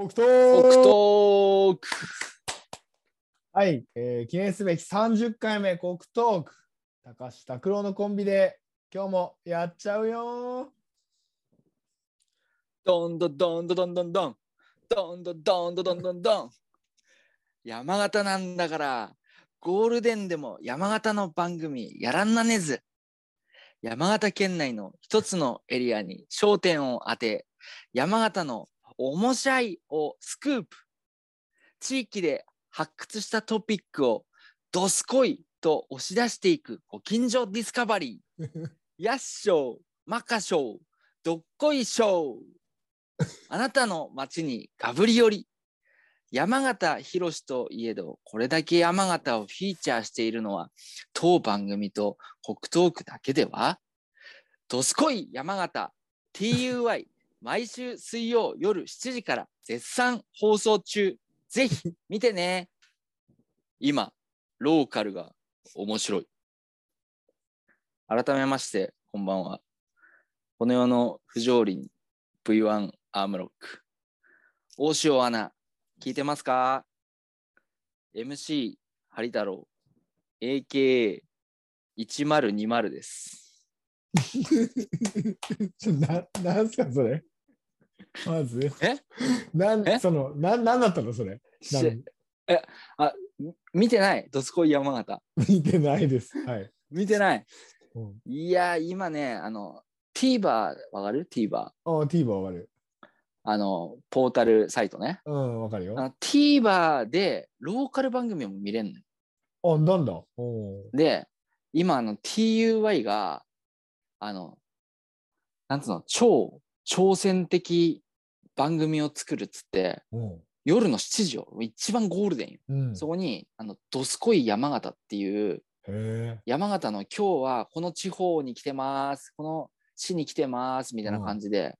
オクトーク。はい、えー記念すべき30回目コクトーク。高橋拓郎のコンビで今日もやっちゃうよ。ドンドドンドドンドンドンドンドドンドドンドンドン山形なんだからゴールデンでも山形の番組やらんなねず。山形県内の一つのエリアに焦点を当て山形のおもしゃいをスクープ。地域で発掘したトピックをどすこいと押し出していくご近所ディスカバリー。やっしょうまかしょうどっこいしょう。あなたの町にガブリ寄り。山形博といえどこれだけ山形をフィーチャーしているのは当番組と北東区だけでは？どすこい山形 TUY 毎週水曜夜7時から絶賛放送中。ぜひ見てね。今ローカルが面白い。改めましてこんばんは。この世の不条理に V1 アームロック。大塩アナ聞いてますか ?MC ハリ太郎 AKA1020 です。ち ょななんすかそれ？まず？え？なんえ？そのなんなんだったのそれ？えあみ見てない？ドスコイ山形。見てないです。はい、見てない？うん、いや今ねあの TVer わかる ?TVer あ TVer わかる。あのポータルサイトね。うんわかるよ。TVer でローカル番組も見れるのよ。あなんだ？で今あの TUY があのなんつうの超挑戦的番組を作るっつってお夜の7時よ一番ゴールデンよ、ーうん。そこにあのどすこい山形っていう山形の今日はこの地方に来てます。この市に来てますみたいな感じで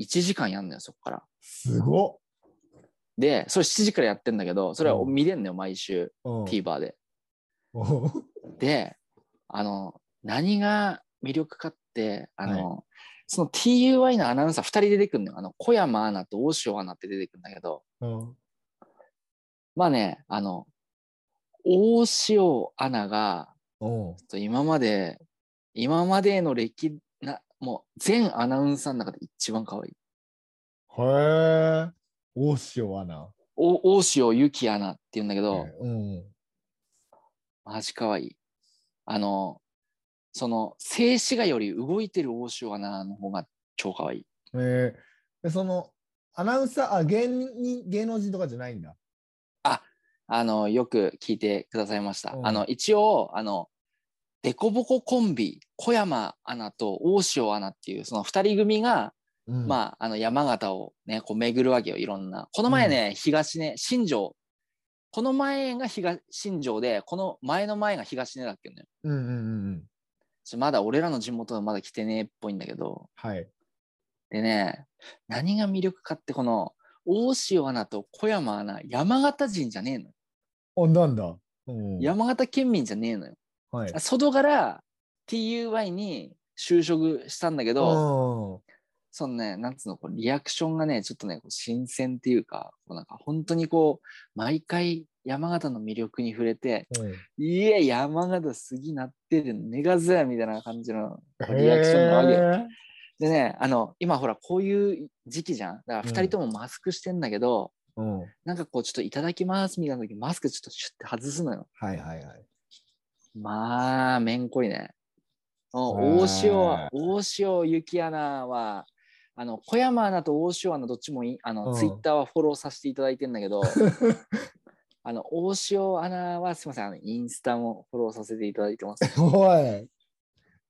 1時間やんのよそこから。すごっ。でそれ7時からやってんだけどそれはうん。見れんのよ毎週うん。TVer で。であの何が魅力かってあの、その TUY のアナウンサー2人出てくるのよ。あの小山アナと大塩アナって出てくるんだけど。うん。まあねあの大塩アナがと今まで今までの歴なもう全アナウンサーの中で一番可愛い。へえ大塩アナ。お大塩ゆきアナって言うんだけど、うん。マジ可愛い。あのその静止画より動いてる大塩アナの方が超可愛いえー、でそのアナウンサーあ芸人芸能人とかじゃないんだあの、よく聞いてくださいました。うんあの、一応、あの、デコボココンビ、小山アナと大塩アナっていう、その二人組が、うんまあ、あの、山形をね、こう巡るわけよ、いろんな。この前ね、東根、新庄。この前が東、新庄で、この前の前が東根だっけね。うんうんうんまだ俺らの地元はまだ来てねえっぽいんだけど。はいでね、何が魅力かって、この、大塩アナと小山アナ、山形人じゃねえのよ。あなんだ？うん山形県民じゃねえのよ。はい外から TUY に就職したんだけど、うんそのね、なんつうの、こうリアクションがね、ちょっとね、こう新鮮っていうか、こうなんか本当にこう、毎回山形の魅力に触れて、うんいや、山形すぎなってる、ネガズやみたいな感じのリアクションなわけ。でね、あの、今ほら、こういう時期じゃん。だからうん二人ともマスクしてんだけど、うんなんかこう、ちょっといただきますみたいな時、マスクちょっとシュッて外すのよ。はいはいはいまあ、めんこいね。大塩、大塩幸アナは、あの、小山アナと大塩アナどっちもいいあの、うんツイッターはフォローさせていただいてんだけど、あの、大塩アナはすみません、あの、インスタもフォローさせていただいてます。おい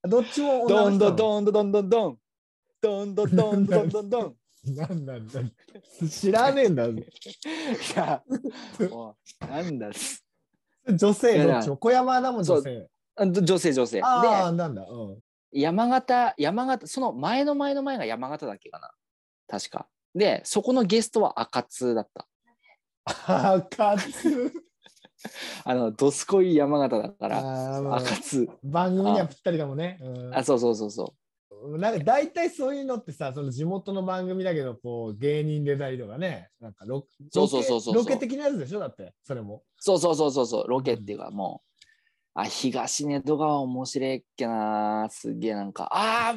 どっちもどんどんんどんどんどんどんどん。どんどんどんどんどんどん。なんなんだ知らねえんだいや、もうなんだ。女性どっちも小山アナも女性あ女性女性。ああなんだうんで、山形、山形、その前の前の前が山形だっけかな。確か。で、そこのゲストは赤津だった。あかつ あの、どすこい山形だから、赤津。番組にはぴったりだもんね。うんあ、そうそうそうそう。なんか大体そういうのってさ、その地元の番組だけど、こう芸人出たりとかね、なんかロそうそうそうそうロケロケ的なやつでしょだって、それも。そうそうそうそうそう、ロケっていうかもう、あ、東根戸川面白いっけな、すげえなんか、あ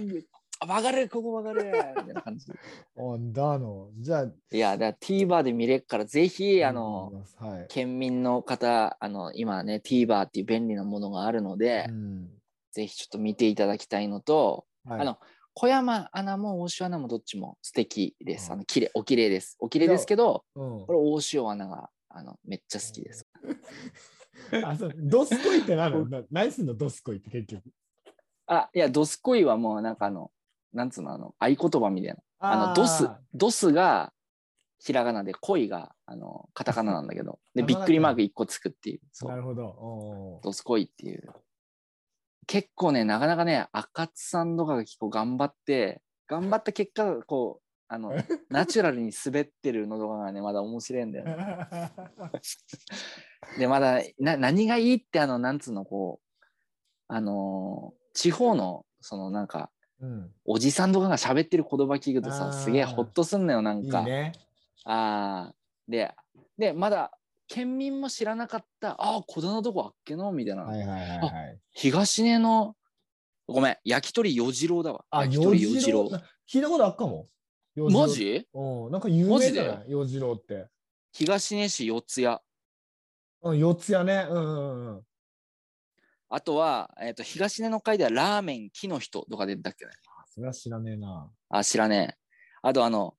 ー、曲がる、ここ曲がる、みたいな感じ。あだの。じゃあ、いや、だ TVer で見れるから、ぜひ、あの、はい。県民の方、あの、今ね、TVer っていう便利なものがあるので、うんぜひちょっと見ていただきたいのと、はいあの小山アナも大塩アナもどっちも素敵です。うんあの綺麗お綺麗です。お綺麗ですけど、うんこれ大塩アナがあのめっちゃ好きです。あそうドスコイってなる？な何すんの？ドスコイって結局。あ、いや、ドスコイはもうなんかあの、なんつうの、あの、合言葉みたいな。あの、ドス、ドスがひらがなで、恋があのカタカナなんだけど、で、びっくりマーク1個つくっていう。そう。なるほど。ドスコイっていう。結構ね、なかなかね、赤津さんとかが結構頑張って、頑張った結果、こう、あの、ナチュラルに滑ってるのとかがね、まだ面白いんだよね。で、まだ、な何がいいって、あの、なんつうの、こう、あのー地方の、そのなんか、うん、おじさんとかが喋ってる言葉聞くとさ、すげえホッとすんのよ、なんか。いいね。ああ。で、で、まだ、県民も知らなかった、ああ、小田のとこあっけのみたいな。はいはいはいはい。東根の、ごめん、焼き鳥よじろうだわ。あ、焼き鳥よじろう。聞いたことあっかも？マジ？うん、なんか有名じゃない？よじろうって。東根市四谷。うん、四つやね。うんうんうん。あとは、えっ、と、東根の会ではラーメン木の人とか出てたっけね。あそれは知らねえな。あ、知らねえ。あと、あの、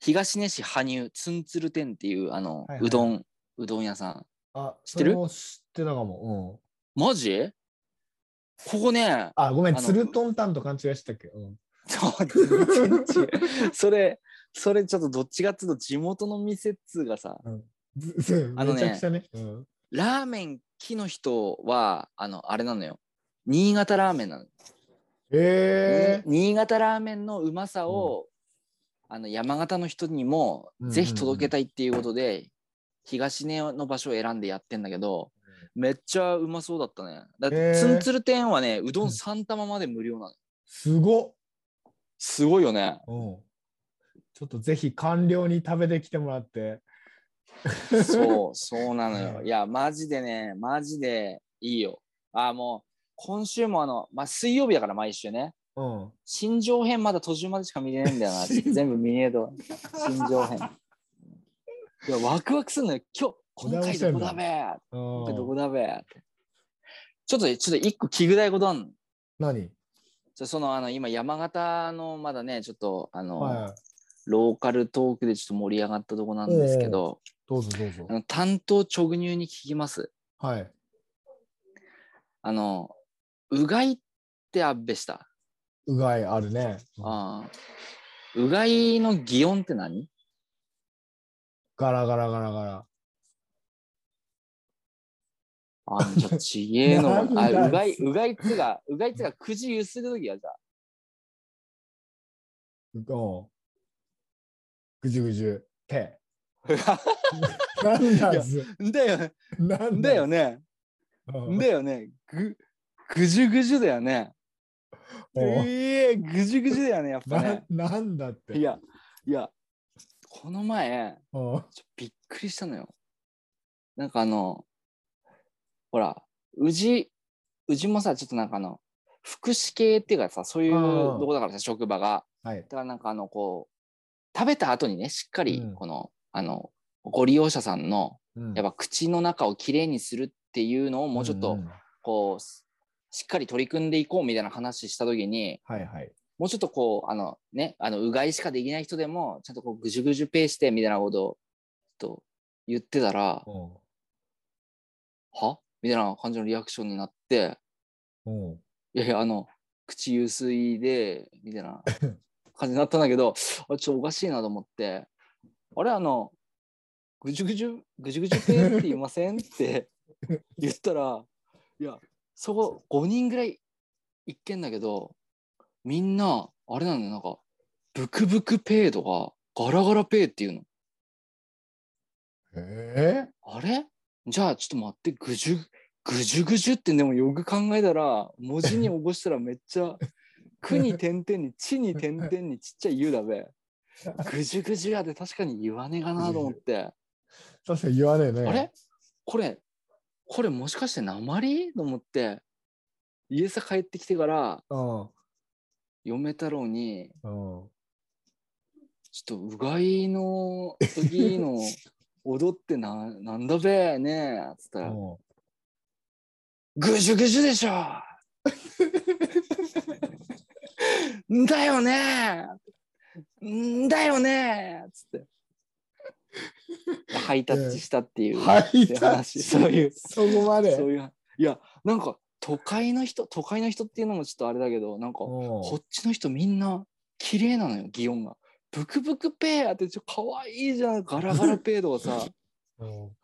東根市羽生ツンツル店っていう、あの、はいはいうどん、うどん屋さん。あ、知ってる？知ってたかも。うん。マジ？ここね、あ、ごめん、あのツルトンタンと勘違いしてたっけ？うん。それ、それちょっとどっちかっていうと地元の店っつうかさ、ずずあのねめちゃくちゃね。うん。ラーメン木の人は、あの、あれなのよ。新潟ラーメンなの。ええ新潟ラーメンのうまさを、あの山形の人にもうんうんうんぜひ届けたいっていうことで、東根の場所を選んでやってんだけど、めっちゃうまそうだったね。だって、ツンツル店はね、うどうんん3玉まで無料なの。すごっ。すごいよね。うん。ちょっとぜひ官僚に食べてきてもらって。そう、そうなのよ。うんいや、マジでね、マジでいいよ。あ、もう、今週もあの、まあ、水曜日だから毎週ね。うん。新庄編まだ途中までしか見れないんだよな。新全部見ねえと。新庄編。いや、ワクワクするのよ。今日、今回どこだべー今回どこだべーって。ちょっと、ちょっと一個聞くたいことあんの。何？じゃその、あの、今、山形のまだね、ちょっと、あの、はい。ローカルトークでちょっと盛り上がったとこなんですけど、どうぞどうぞあ。の担当直入に聞きます。はい。あの、うがいってあっべした。うがいあるね。うんああ。うがいの擬音って何？ガラガラガラガラ。あ、ちょっとちげえのが。あ、うがい、うがいっつが、うがいっつがくじゆするときはじゃあ。うん。ぐじゅぐじゅ。手。なんだず。だよね。なんだよね。うんだよね。ぐ、ぐじゅぐじゅだよね。ええぐじゅぐじゅだよね、やっぱなね。なんだって。いや、いや、この前、びっくりしたのよ。なんかあの、ほら、うじ、うじもさ、ちょっとなんかあの、福祉系っていうかさ、そういううんとこだからさ、職場が。はいだ。からなんかあの、こう、食べた後にね、しっかりうん、この、あの、ご利用者さんの、うん。やっぱ口の中をきれいにするっていうのをもうちょっと、んんこう、ししっかり取り組んでいこうみたいな話したときに、はいはい。もうちょっとこう、あのね、あの、うがいしかできない人でも、ちゃんとこう、ぐじゅぐじゅペーしてみたいなことを、と言ってたら、うん。は？みたいな感じのリアクションになって、うん。いやいや、あの、口ゆすいで、みたいな 感じになったんだけど、あちょっとおかしいなと思って、あれ、あの、ぐじゅぐじゅ、ぐじゅぐじゅペーって言いません？って言ったら、いや、そこ5人ぐらい行けんだけど、みんな、あれなんだよ、なんか、ブクブクペーとか、ガラガラペーっていうの。えあれ？じゃあちょっと待って、ぐじゅ、ぐじゅぐじゅってでもよく考えたら、文字に起こしたらめっちゃ、くに点々に、ちに点々にちっちゃいゆだべ。ぐじゅぐじゅやで確かに言わねえかなと思って。確かに言わねえね。あれ？これ、これもしかして鉛？と思って、家さ帰ってきてから、うん。嫁太郎に、うん。ちょっとうがいの時の 踊ってななんだべねえっつったら、うんぐじゅぐじゅでしょんだよねんだよねつって。ハイタッチしたっていうハイタッ話、チ。そういう、そこまで。そういう。いや、なんか都会の人、都会の人っていうのもちょっとあれだけど、なんかこうっちの人みんな綺麗なのよ、擬音が。ブクブクペーってちょかわいいじゃん、ガラガラペーとかさ。ん うん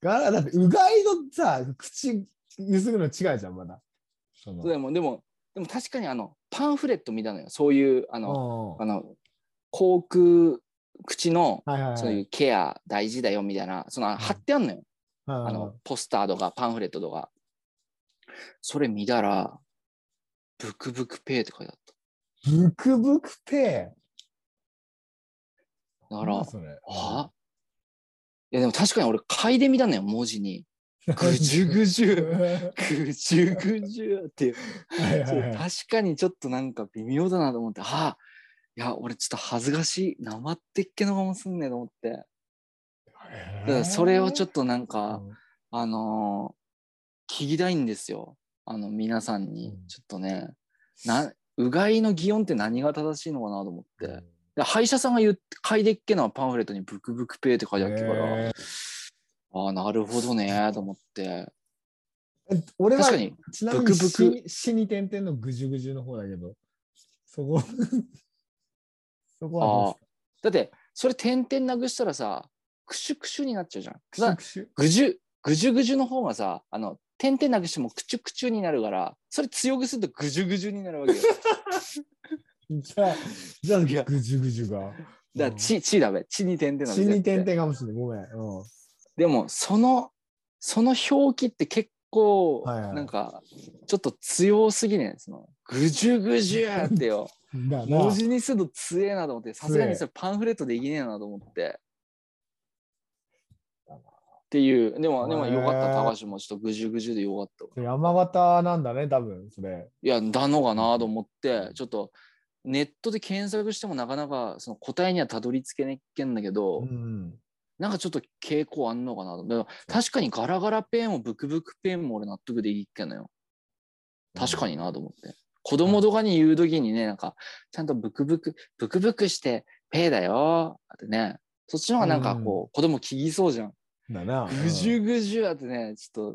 がだってうがいのさ口ゆすぐの違うじゃんまだ。そのでも、でも、でも確かにあの、パンフレット見たのよ。そういう、あの、あの、口腔、口の。そういうケア大事だよみたいな、その貼ってあんのよ。ああの、ポスターとかパンフレットとか。それ見たら、ブクブクペーって書いてあっブクブクペた。だから。あ？いやでも確かに俺嗅いでみたのよ、文字に。ぐじゅぐじゅ、ぐじゅぐじゅっていう。はいはいはい。確かにちょっとなんか微妙だなと思って、あいや、俺ちょっと恥ずかしい、なまってっけのかもすんねえと思って。だからそれをちょっとなんか、あのー聞きたいんですよ。あの、皆さんに。うん。ちょっとね、な、うがいの擬音って何が正しいのかなと思って。で歯医者さんが言って、嗅いでっけなパンフレットにブクブクペーって書いてあったから、へああ、なるほどね、と思って。え俺はちなみにブクブク死死に点々のぐじゅぐじゅの方だけど、そこ、そこはどうですか？だって、それ点々なくしたらさ、クシュクシュになっちゃうじゃん。クシュクシュぐじゅ、ぐじゅぐじゅの方がさ、あの、点々なくしてもクチュクチュになるから、それ強くするとぐじゅぐじゅになるわけよ。じゃあ、じゃあ、ぐじゅぐじゅが。だから、ち、ちだべ。ちに点々な死に点々。々かもしれない。ごめん。うんでも、その、その表記って結構、はいはいなんか、ちょっと強すぎねその、ぐじゅぐじゅってよ。文字にすると強えなと思って、さすがに強それパンフレットできねえなと思って。っていう、でも、でもよかった、高橋もちょっとぐじゅぐじゅでよかったわ。山形なんだね、多分それ。いや、だのかなと思って、ちょっとネットで検索してもなかなかその答えにはたどり着けねっけんだけど、うん。なんかちょっと傾向あんのかなと。確かにガラガラペンもブクブクペンも俺納得できっけんのよ。確かになと思って。子供とかに言うときにね、なんか、ちゃんとブクブク、ブクブクして、ペーだよってね、そっちの方がなんかこう、子供聞きそうじゃん。だな。ぐじゅぐじゅあってね、ちょっ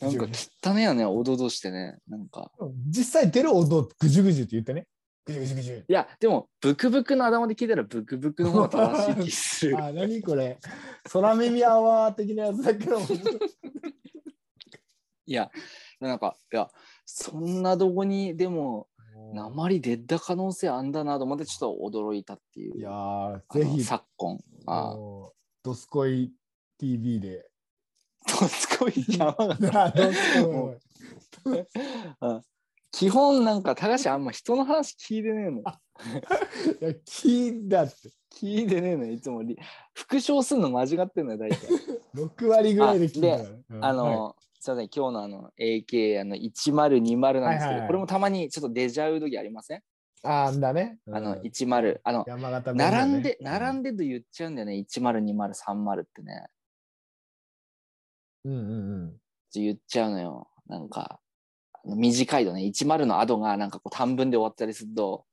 と、なんか汚ねえよね、おどどしてね、なんか。うん実際出る音、ぐじゅぐじゅって言ってね。ぐじゅぐじゅぐじゅ。いや、でも、ブクブクの頭で聞いたら、ブクブクの方が正しい気する。あ、何これ。空耳アワー的なやつだけど。いや、なんか、いや、そんなどこにでも、鉛出た可能性あんだなと思って、ちょっと驚いたっていう。いやぜひ、昨今。あドスコイ TV で。どすこい山が。あドスコイ うん 基本なんか、高橋あんま人の話聞いてねえの。いや、聞いたって。聞いてねえの、いつもリ。復唱するの間違ってんのよ、大体。6割ぐらいで聞いた。うんあの、はいすいません、今日のあの AK あの1020なんですけど、はいはいはいこれもたまにちょっとデジャブ時ありません、あーんだね。あのうん10、あの、山形弁だね並んで、並んでと言っちゃうんだよね、1020、30ってね。うんうんうん。言っちゃうのよ。なんか、あの短いとね、10のアドがなんかこう短文で終わったりすると、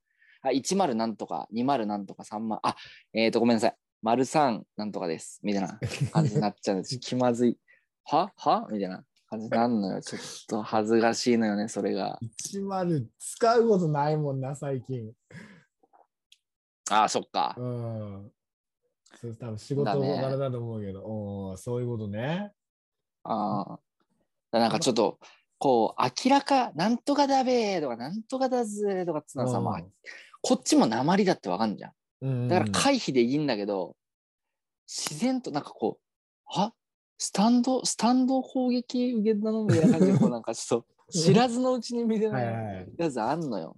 あ、10なんとか、20なんとか、30、あ、えっ、ー、と、ごめんなさい。丸3なんとかです。みたいな感じになっちゃうんです。気まずい。は？は？みたいな感じになるのよ。ちょっと恥ずかしいのよね、それが。10使うことないもんな、最近。ああ、そっか。うん。それ多分仕事だね柄だと思うけど、おーそういうことね。ああ。なんかちょっと、こう、明らか、なんとかだべーとか、なんとかだぜーとかってのはさ、まあ、こっちも鉛だってわかんじゃん。うんだから回避でいいんだけど、自然となんかこう、あスタンド、スタンド攻撃受けたのみたいな感じで、こうなんかちょっと知らずのうちに見てはいないやつあんのよ。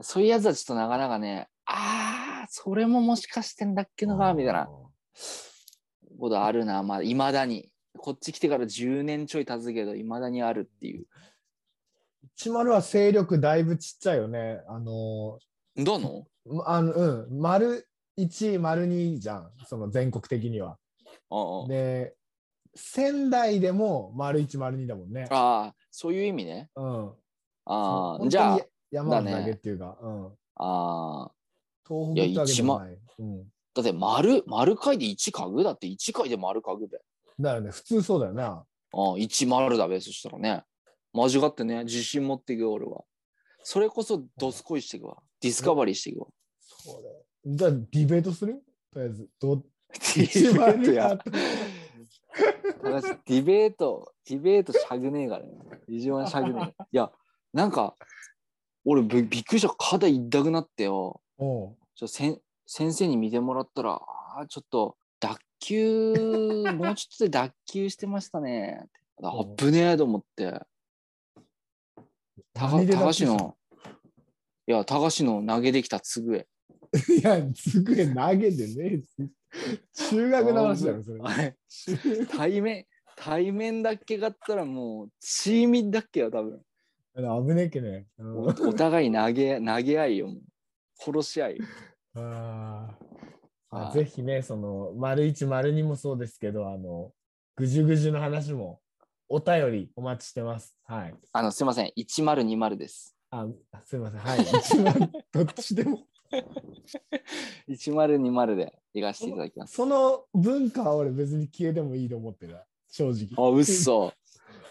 そういうやつはちょっとなかなかね、ああ、それももしかしてんだっけのか、みたいなことあるな、まあ、いまだに。こっち来てから10年ちょい経つけど、いまだにあるっていう。10は勢力だいぶちっちゃいよね。あのどの？ー、あのうん、丸1、丸2じゃん、その全国的には。あで、仙台でも丸1、丸2だもんね。あ、そういう意味ね。うん。ああ、じゃあ山形だだねけっていうか、うん。ああ、東北ってわけでもない。うん。だって丸、丸回で1家具？だって1回で丸家具で。だよね、普通そうだよな。ああ、1丸だべ、そしたらね。間違ってね、自信持っていくよ、俺は。それこそドスコイしていくわ。ディスカバリーしていくわ。そうだよ。じゃあ、ディベートする？とりあえず、どディベートや。と高橋ディベート、ディベートしゃぐねえからね。一番しゃぐねえ。いや、なんか、俺びびっくりした。肩痛くなってよ。ちょせん先生に見てもらったら、ああ、ちょっと脱臼、もうちょっとで脱臼してましたね。あうんぶねえと思って。たか何で脱臼高橋したのの、いや、高橋の投げできたつぐえ。いや、机投げてねえし。中学の話だろ、それ。対面、対面だっけがったらもう、チーミだっけよ、多分。危ねえけね。うんおお互い投げ、投げ合いよ。殺し合いよ。あぜひね、その、丸一、丸二もそうですけど、あの、ぐじゅぐじゅの話も、お便りお待ちしてます。はい。あの、すいません、1020です。あ、すいません。はい。一番、どっちでも。1020で行かせていただきます。その文化は俺別に消えてもいいと思ってる。正直。あ、うっそ。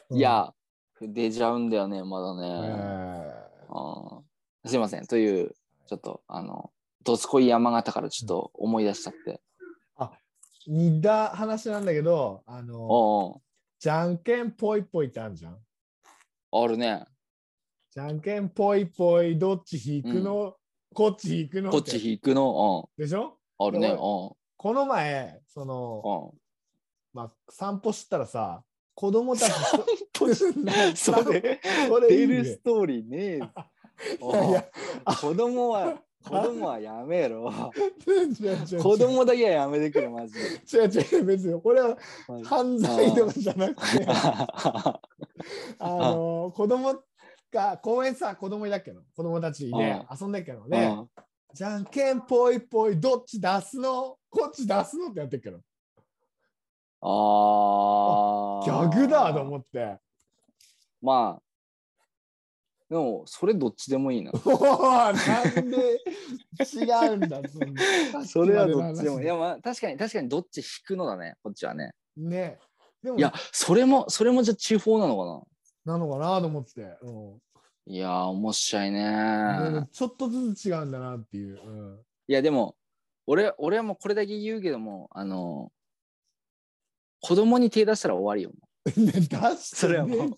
うんい、や、出ちゃうんだよね、まだえね。ーあーすいません。という、ちょっと、あの、どすこい山形からちょっと思い出しちゃって。似た話なんだけど、あの、おうじゃんけんぽいぽいってあるじゃん。おうあるね。じゃんけんぽいぽい、どっち引くの、こっち引くの？こっち引くの？でしょ？うん。あるね。でうん。この前、その、うん。まあ、散歩したらさ、子供たちポそ それ、それい出いねるストーリーね。いや子供は、子供はやめろ。子供だけはやめてくれ、マジで。違う違う、別に、これは犯罪とかじゃなくて、あ の、子供が、公園さ、子供いたっけど、子供たちで遊んでっけどね、じゃんけんぽいぽい、どっち出すの？こっち出すのってやってっけど、ああ。ギャグだと思って、まあ、でも、それどっちでもいいな。なんで違うんだ、それはどっちでも。いや、ままあ、確かに、確かにどっち引くのだね、こっちはね。ね。でも、いや、それも、それもじゃあ地方なのかな？のかなと思って、うんな。いやー、面白いでねも。ちょっとずつ違うんだなっていう。うんいや、でも、俺、俺はもうこれだけ言うけども、あの、子供に手出したら終わりよ。それはもう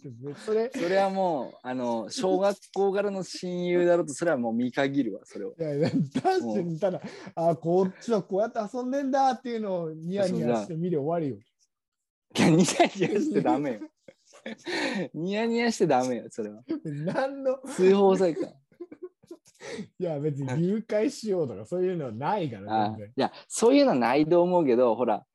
それ、それはもう、あの、小学校からの親友だろうと、それはもう見限るわ、それを。いやいや出してみたら、あ、こっちはこうやって遊んでんだっていうのをニヤニヤして見て終わりよ。いや、ニヤニヤしてダメよ。ニヤニヤしてダメよ、それは。何の、通報された。いや別に誘拐しようとかそういうのはないから。いや、そういうのはないと思うけど、ほら、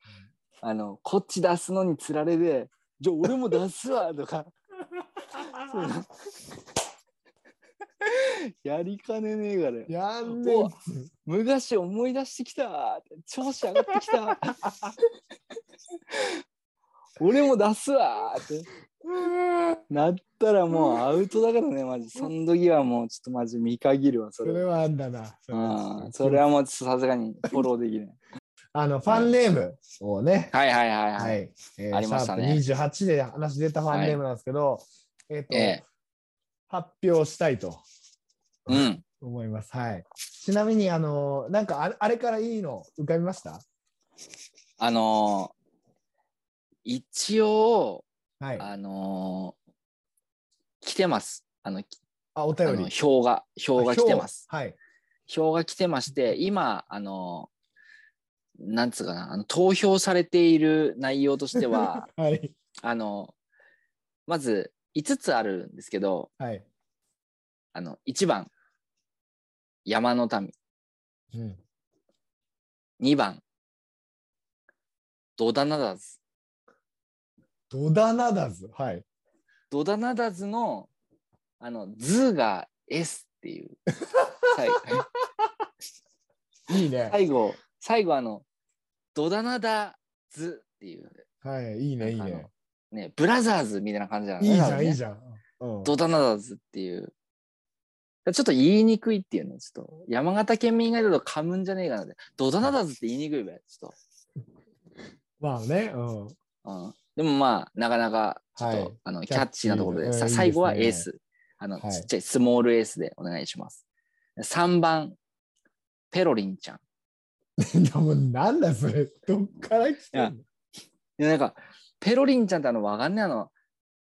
あの、こっち出すのにつられで、じゃあ俺も出すわとか、やりかねねえからよ。やんね昔思い出してきた調子上がってきた。俺も出すわって。なったらもうアウトだからねマジ。その時はもうちょっとマジ見限るわそれ。それはあんだな。それは。うん。それはもうさすがにフォローできないあの、ファンネームをね、はいはいはいははい、い。えーありましたねシャープ28で話出たファンネームなんですけど、えっ、と、ええ発表したいとうん思います。はい。ちなみに、あの、なんかあれあれからいいの浮かびました？あのー一応はい。ああのー来てますあのあお便りの。票が票が来てますあ。はい。票が来てまして、今、あの、なんつうかな、あの投票されている内容としては、はい。あの、まず5つあるんですけど、はい。あの、1番、山の民。うん。2番、ドダナダズ。ドダナダズ。はい。ドダナダズの、あの、ズが S っていう。最 いいね。最後、最後あの、ドダナダズっていう、はい。いいね、いいね。ね、ブラザーズみたいな感じなのいいじゃん、いいゃじゃん。うん。ドダナダズっていう。ちょっと言いにくいっていうの、ちょっと山形県民以外だと噛むんじゃねえかなって。ドダナダズって言いにくいべ、ちょっまあね。うん。と。うん、でもまあ、なかなかちょっと、はいあのキキャッチーなところで、さ最後はエース。あの、はいちっちゃいスモールエースでお願いします。3番、ペロリンちゃん。もうなんだそれ。どっから来てんの？いやなんか、ペロリンちゃんってあの、わかんねえあの、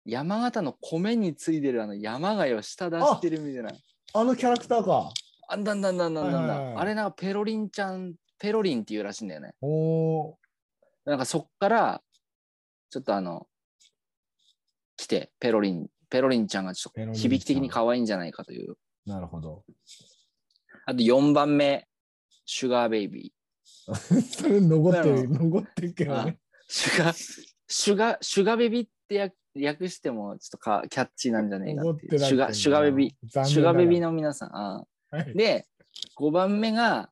山形の米についてるあの山貝を下出してるみたいな。あのキャラクターか。あんだんだんだんだんだんだはいはいはいあれなんかペロリンちゃん、ペロリンっていうらしいんだよね。おーなんかそっから、ちょっとあの、来て、ペロリン、ペロリンちゃんがちょっと響き的に可愛いんじゃないかという。なるほど。あと4番目、シュガーベイビ それ残ってる、残ってるけどね。シュガー、シュガー、シュガーベビーってや略してもちょっとかキャッチーなんじゃねえかっていシュガー、シュガーベビー。ーシュガーベビーの。の皆さん。あはいで、5番目が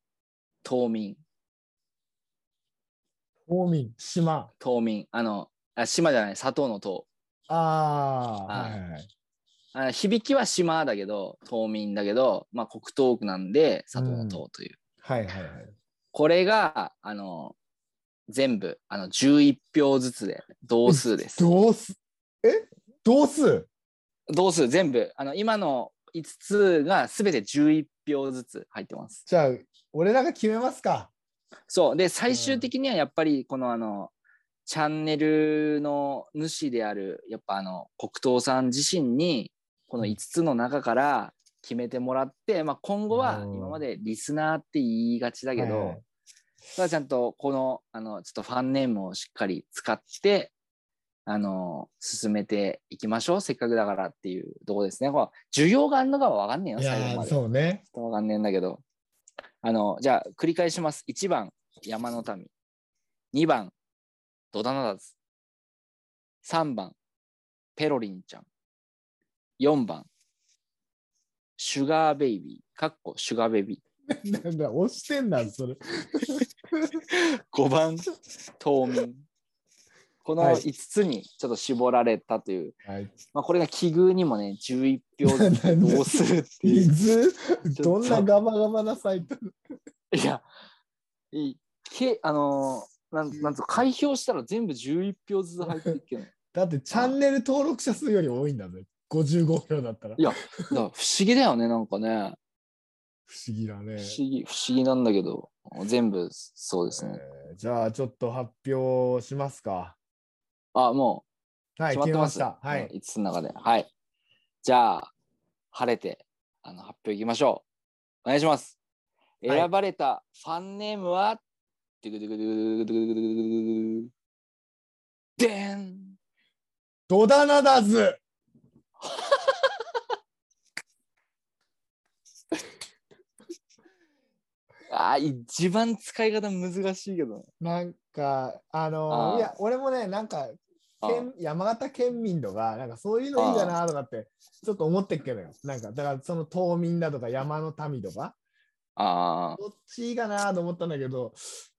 島民。島民、島。島民。あの、あ島じゃない、砂糖の島。ああ、あはい。あ響きは島だけど、島民だけど、まあ、黒東区なんで、砂糖の島という。はいはいはい。これが、あの、全部、あの、11票ずつで、同数です。同数、え？同数？同数全部、あの、今の5つが全て11票ずつ入ってます。じゃあ、俺らが決めますか。そう。で、最終的にはやっぱり、この、あの、チャンネルの主である、やっぱあの、黒糖さん自身に、この5つの中から決めてもらって、まあ、今後はうん今までリスナーって言いがちだけど、はいはいただちゃんとこの、あの、ちょっとファンネームをしっかり使って、あの、進めていきましょう。せっかくだからっていうところですね。これ需要があるのかはわかんねえよ、最後まで。そうね。ちょっとわかんねえんだけど。あの、じゃあ、繰り返します。1番、山の民。2番、ドダナダズ。3番、ペロリンちゃん。4番、シュガーベイビー。かっこシュガーベイビー。なんだ、押してんだ、それ。5番、島民。このはい5つにちょっと絞られたという、はい。まあ、これが奇遇にもね、11票ずつどうするっていう。どんなガバガバなサイト？いや、いいけあのーなんなんと開票したら全部11票ずつ入っていけない。だってチャンネル登録者数より多いんだぜ。55票だったら。いや、不思議だよね、なんかね。不思議だね。不思議、不思議なんだけど、全部そうですね。えーじゃあちょっと発表しますか。あ、もうはい、決まってました。はい。5つの中で。はい。じゃあ、晴れてあの発表いきましょう。お願いします。はい選ばれたファンネームは、ドゥクドゥクド あー一番使い方難しいけど。なんか、あのあーいや、俺もね、なんか、あ県山形県民とか、なんかそういうのいいかなとかって、ちょっと思ってっけどよ。なんか、だからその島民だとか山の民とか、あーどっちいいかなと思ったんだけど、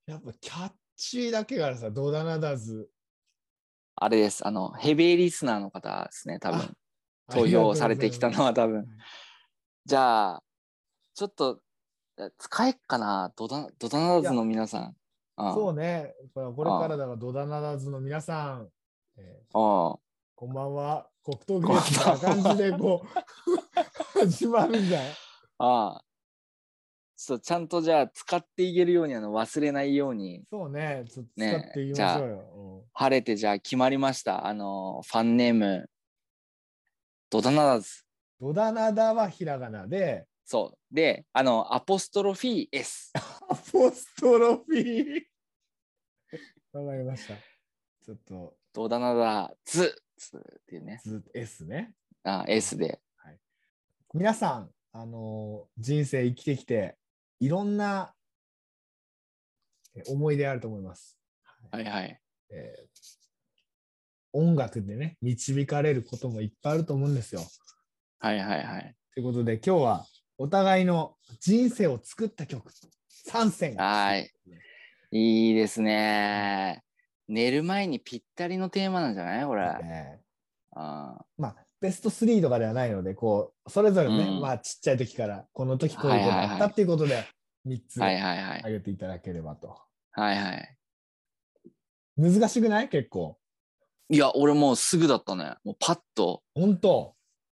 やっぱキャッチーだけがさ、ドダナダズ。あれです。あの、ヘビーリスナーの方ですね、多分。あ投票されてきたのは多分。じゃあ、ちょっと、え使えっかな？ドダドダナダズの皆さん。あそうね。これこれからだからドダナダズの皆さん、えーああこんばんは。黒糖グレースみたいな感じで こう始まるんじゃない？ああ。ちょっとちゃんとじゃあ使っていけるようにあの忘れないようにそうね。ちょっと使ねっていきましょうよ。晴れてじゃあ決まりました。あのファンネームドダナダズ。うんドダナダはひらがなで、そう。で、あのアポストロフィー S。アポストロフィー。わかりました。ちょっとドダナダズっていうね。ず S ね。あ S で。皆さん、あの人生生きてきていろんなえ思い出あると思います。はいはい。えー音楽でね導かれることもいっぱいあると思うんですよ。はいはいはい。ということで今日はお互いの人生を作った曲3選はい。いいですね。寝る前にぴったりのテーマなんじゃない？これ。ねあまあベスト3とかではないのでこうそれぞれね、うんまあちっちゃい時からこの時こういうことあったっていうことで3つ挙。げていただければと。はいはい。難しくない？結構。いや、俺もうすぐだったね。もうパッと。本当？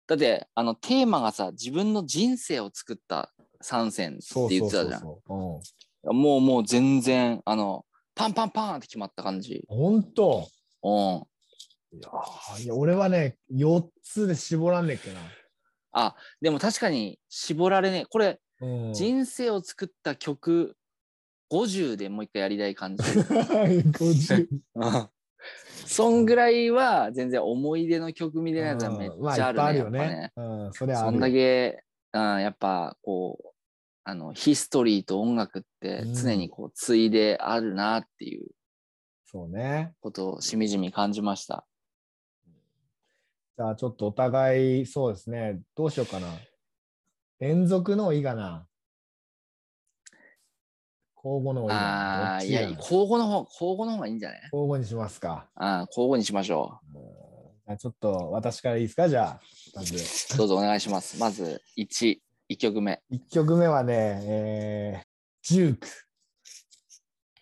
だって、あの、テーマがさ、自分の人生を作った参戦ってそう言ってたじゃん。もうもう全然、あの、パンパンパンって決まった感じ。うん、本当？うん。いやーいや俺はね4つで絞らんねっけあ、でも確かに絞られねえ。これ、な。うん、人生を作った曲50でもう一回やりたい感じ。50うんそんぐらいは全然思い出の曲みたいなやつはめっちゃあるね。いっぱいあるよね。ねうん、それはあるそんだけ、うん、やっぱこう、あの、ヒストリーと音楽ってうん常にこう、ついであるなっていうそうね。ことをしみじみ感じました。じゃあちょっとお互いそうですね。どうしようかな。連続のいいかな。交互のいいかな。ああ、いや、交互の方、交互の方がいいんじゃない？交互にしますか。ああ、交互にしましょうちょっと私からいいですか？じゃあ。まずう。どうぞお願いします。まず、1、1曲目。1曲目はね、えー、ジューク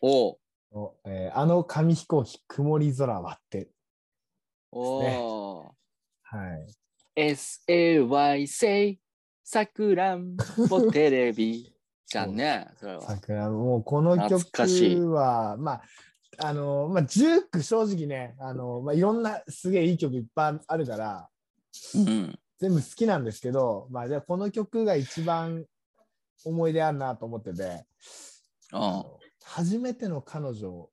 おうの、えーあの紙飛行機曇り空割って。おねーはい。SAY say さくらんぼテレビじゃんね。それは。桜もうこの曲はまああのまあジューク正直ねあの、まあ、いろんなすげえいい曲いっぱいあるからうん。全部好きなんですけどまあじゃあこの曲が一番思い出あるなと思っててうん。初めての彼女を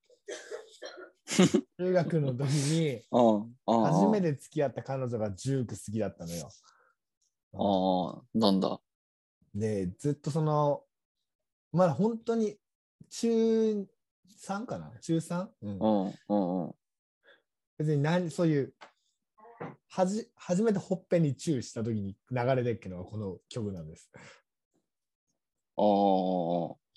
中学の時にうん。初めて。て付き合った彼女がジューク好きだったのよ。ああ、なんだ？でずっとそのまだ本当に中3かな？中 3? うんうん。うん。うん。別に何そういうはじ初めてほっぺにチューした時に流れてるのがこの曲なんです。あ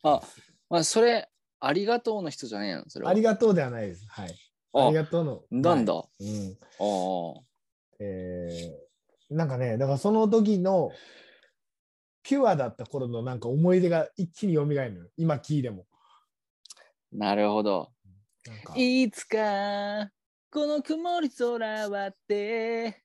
あ。あ、まあ、それ、ありがとうの人じゃねえのそれは。ありがとうではないです。はい。あありがとうの。なんだ？うん。あ。えー、なんかね、だからその時のピュアだった頃のなんか思い出が一気に蘇るのよ。今聞いても。なるほど。なんかいつか、この曇り空割って、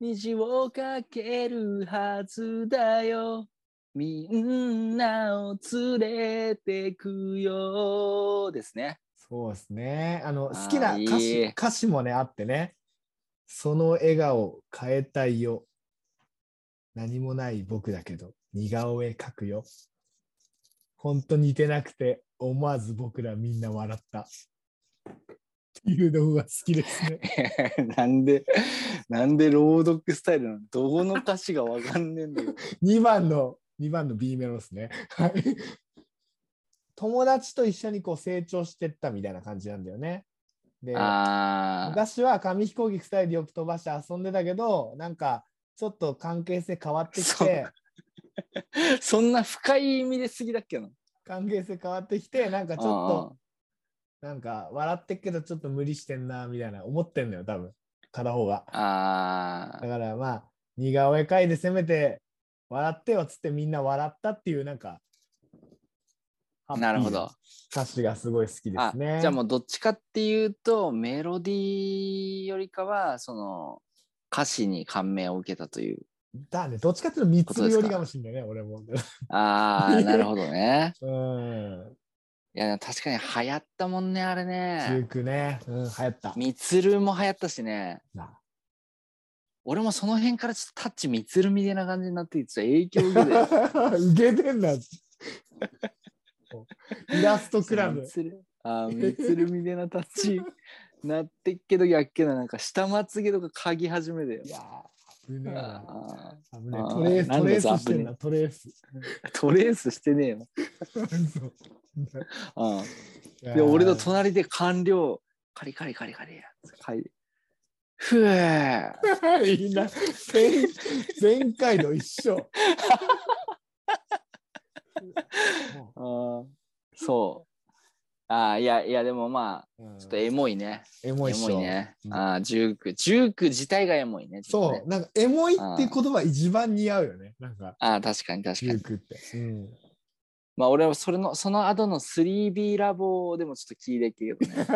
虹をかけるはずだよ。みんなを連れてくよ。ですね。そうですね。あの好きな歌詞歌詞もねあってね。その笑顔変えたいよ。何もない僕だけど似顔絵描くよ。ほんと似てなくて思わず僕らみんな笑った。っていうのが好きですね。なんで、なんで朗読スタイルなの？どこの歌詞がわかんねえんだけど。2番の2番の B メロですね。はい友達と一緒にこう成長してったみたいな感じなんだよね。で。昔は紙飛行機2人でよく飛ばして遊んでたけどなんかちょっと関係性変わってきてそんな深い意味で好きだっけな。関係性変わってきてなんかちょっとなんか笑ってっけどちょっと無理してんなみたいな思ってんのよ多分片方があだからまあ似顔絵描いてせめて笑ってよっつってみんな笑ったっていうなんかあ。なるほど。歌詞がすごい好きであすねじゃあもうどっちかっていうとメロディーよりかはその歌詞に感銘を受けたという。だね。どっちかっていうと三つ寄りかもしんないね俺も。ああ なるほどね。うん。いや確かに流行ったもんねあれね。19ね。うん流行った。みつるも流行ったしね。な俺もその辺からちょっとタッチみつるみたいな感じになっていて影響を受けて。受けてんだ。イラストクラブ。あーみつるみたいなタッチなってっけどやっけどなんか下まつげとか嗅ぎ始めていや危ねえな。あ危ねえ。あー。トレース、トレースしてんな、トレース。ー トレースしてねえよ。そううん、で俺の隣で官僚カリカリカリカリやカリふえみん な。前前回の一緒。あー。そうあーいやいやでもまあうん。ちょっとエモいね、エエモいっしょ。モいね、うん。ああジューク。ジューク自体がエモいねちょっとねそう、なんかエモいって言葉一番似合うよね。なんか、ああ確かに確かに。ジュークって。うん、まあ俺はそれのその後の 3B ラボでもちょっと聞いてるけどね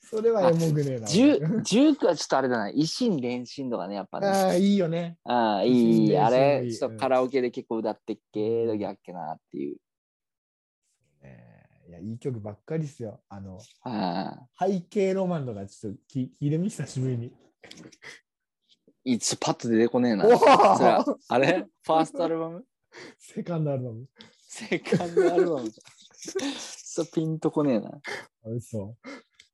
それはエモくねえな。ジュジュークはちょっとあれだな。維新連心とかねやっぱね。ああ、いいよね。ああ、いい、いい。れ、ちょっとカラオケで結構歌ってっけ時あっけなっていう。えーいや、いい曲ばっかりですよ。あの、ああ、背景ロマンとかちょっと聞聞いてみ、久しぶりに。いつパッと出てこねえな。おそれはおあれ？ファーストアルバム？セカンドアルバム。セカンドアルバム？そうピンとこねえな。あ嘘。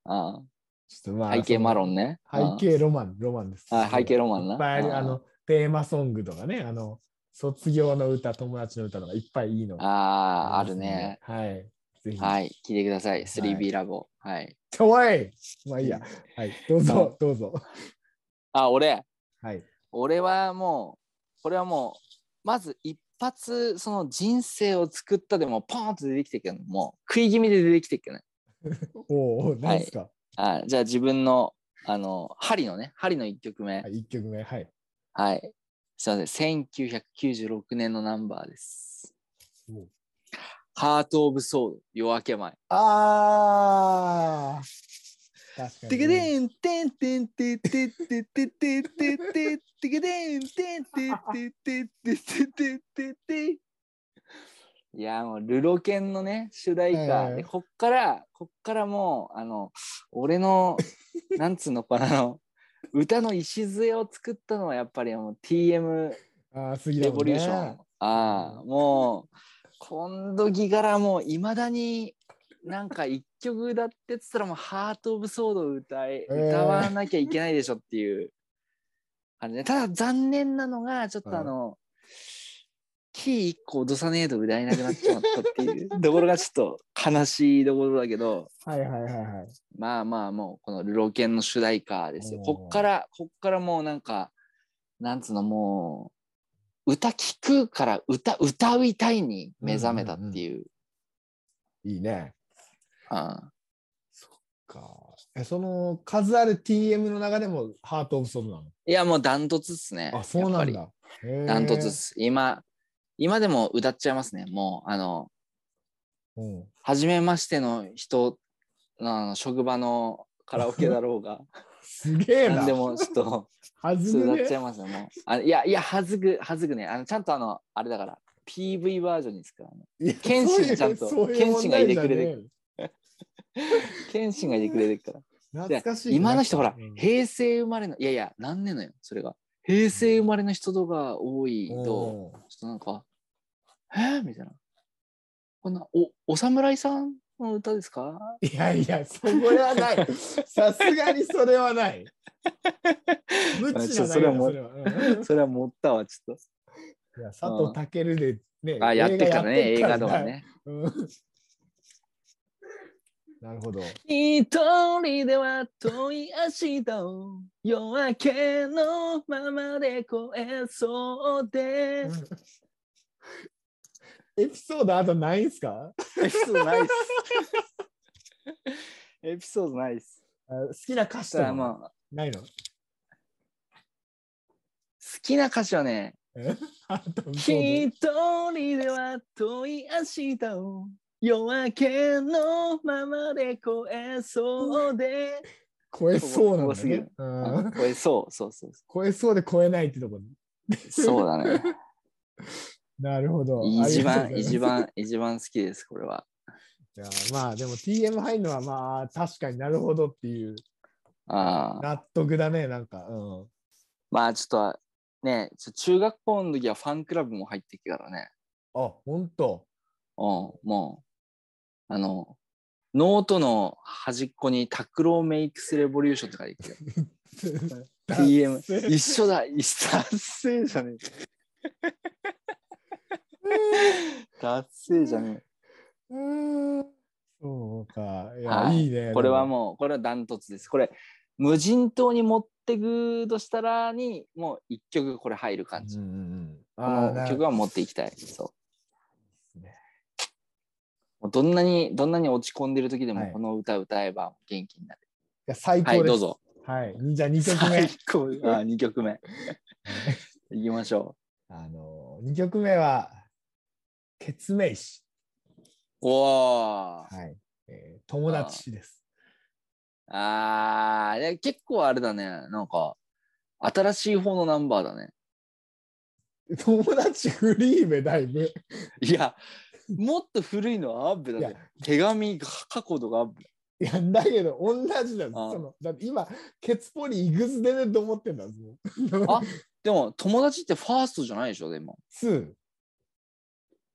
あちょっとまあ背景マロン。ンね。背景ロマン、ロマンです。ああ背景ロマンな。いっぱいあるああの、テーマソングとかね、あの、卒業の歌、友達の歌とかいっぱいいいのがああ、あるね。。はい。ぜひ。はい、聞いてください。い 3B ラボ。はい。かわいいまあいいや。はい。どうぞ、どうぞ。あ、俺、はい。俺はもう、これはもう、まず一発、その人生を作ったでも、ポーンと出てきてるけど、もう食い気味で出てきてるけどね。おお、何ですか？あじゃあ自分の、あの、針のね、針の1曲目。はい、1曲目。はい。はい。すいません。1996年のナンバーです。おハート・オブ・ソード、夜明け前。ああ確かに。てけでんてんてんてんてんてんてんてんてんてんてけでんてんてんてんてんてんてんてんてんてんいやもうルロケンのね主題歌でこっからこっからもうあの俺のなんつうのかなあの歌の礎を作ったのはやっぱりもう TM レボリューション。ああ、もう、今度ギからもういまだになんか一曲歌ってっつったらもうハート・オブ・ソードを歌え、えー歌わなきゃいけないでしょっていう感じね。ただ残念なのが、ちょっとあの、キー一個落とさねえと歌えなくなっちまったっていう ところがちょっと悲しいところだけど、はいはいはいはい。まあまあもうこのルロケンの主題歌ですよ。こっから、こっからもうなんか、なんつうのもう、歌聞くから歌、歌いたいに目覚めたっていう。いいね。あか。え、その数ある TM の中でもハート・オブ・ソウルなの？いやもうダントツっすね。あ、そうなんだ。ダントツっす。今、今でも歌っちゃいますね。もう、あの、うん。初めましての人のあの職場のカラオケだろうが、すげえな。何でもちょっと、はずぐねっちゃいますよ。もうあいや、いや、はずぐ、はずぐね。あのちゃんとあの、あれだから、PV バージョンに使うの。いや謙信そういうちゃんとそういう謙信がいてくれて問題謙信 がいてくれてるから。懐かしい。今の人ほら、うん平成生まれの、いやいや、何年のよ、それが。平成生まれの人とか多いと、おちょっとなんか、えー、みたいな。こんな、お、お侍さんの歌ですか？ー いやいや、それはない。さすがにそれはない。無知なだけだそれはもうそれは持ったわ、ちょっいや佐藤健でね。と。あ、やってっからね、映画とか。ね。うんなるほど。一人では遠い明日を夜明けのままで越えそうで。エピソードあとないんすか？エピソードないっす。エピソードないっす。あ好きな歌詞とかただまあ、ないの？好きな歌詞はね、一人では遠い明日を夜明けのままで越えそうで。超えそうなん。ねうんこれそうそうそうそ超えそうで超えないってところ。う。そうだね。なるほど。一あ番、一。番、一番好きです、これは。いやまあでも TM 入るのはまあ確かになるほどっていうああ。納得だね、なんか。うん。まあちょっと、ね、中学校の時はファンクラブも入ってきたからね。あ、ほんと？うん、もう、あの、ノートの端っこにタクロー makes revolution って書いてきてる。TM 一緒だ一緒達成じゃねえ達成じゃねうーんそうか。いや、はいい、いね。えこれはう。もうこれはダントツですこれ無人島に持ってくとしたらにもう一曲これ入る感じ、うん。この曲は持っていきたいそうねもうどんなにどんなに落ち込んでる時ではいもこの歌歌えば元気になる、いや最高です。はいどう。ぞはい。じゃあ2曲目最。高あ2曲目 いきましょあの、2曲目は、ケツメイシ。うおーはい。えー友達です。あーいや結構あれだねなんか新しい方のナンバーだね 友達フリーメだいぶ。いやもっと古いのはアップだね手紙過去とかアップいや、だけど、同じだああそのだって今、ケツポリイグズでねと思ってんだぞ。あでも友達ってファーストじゃないでしょでも2。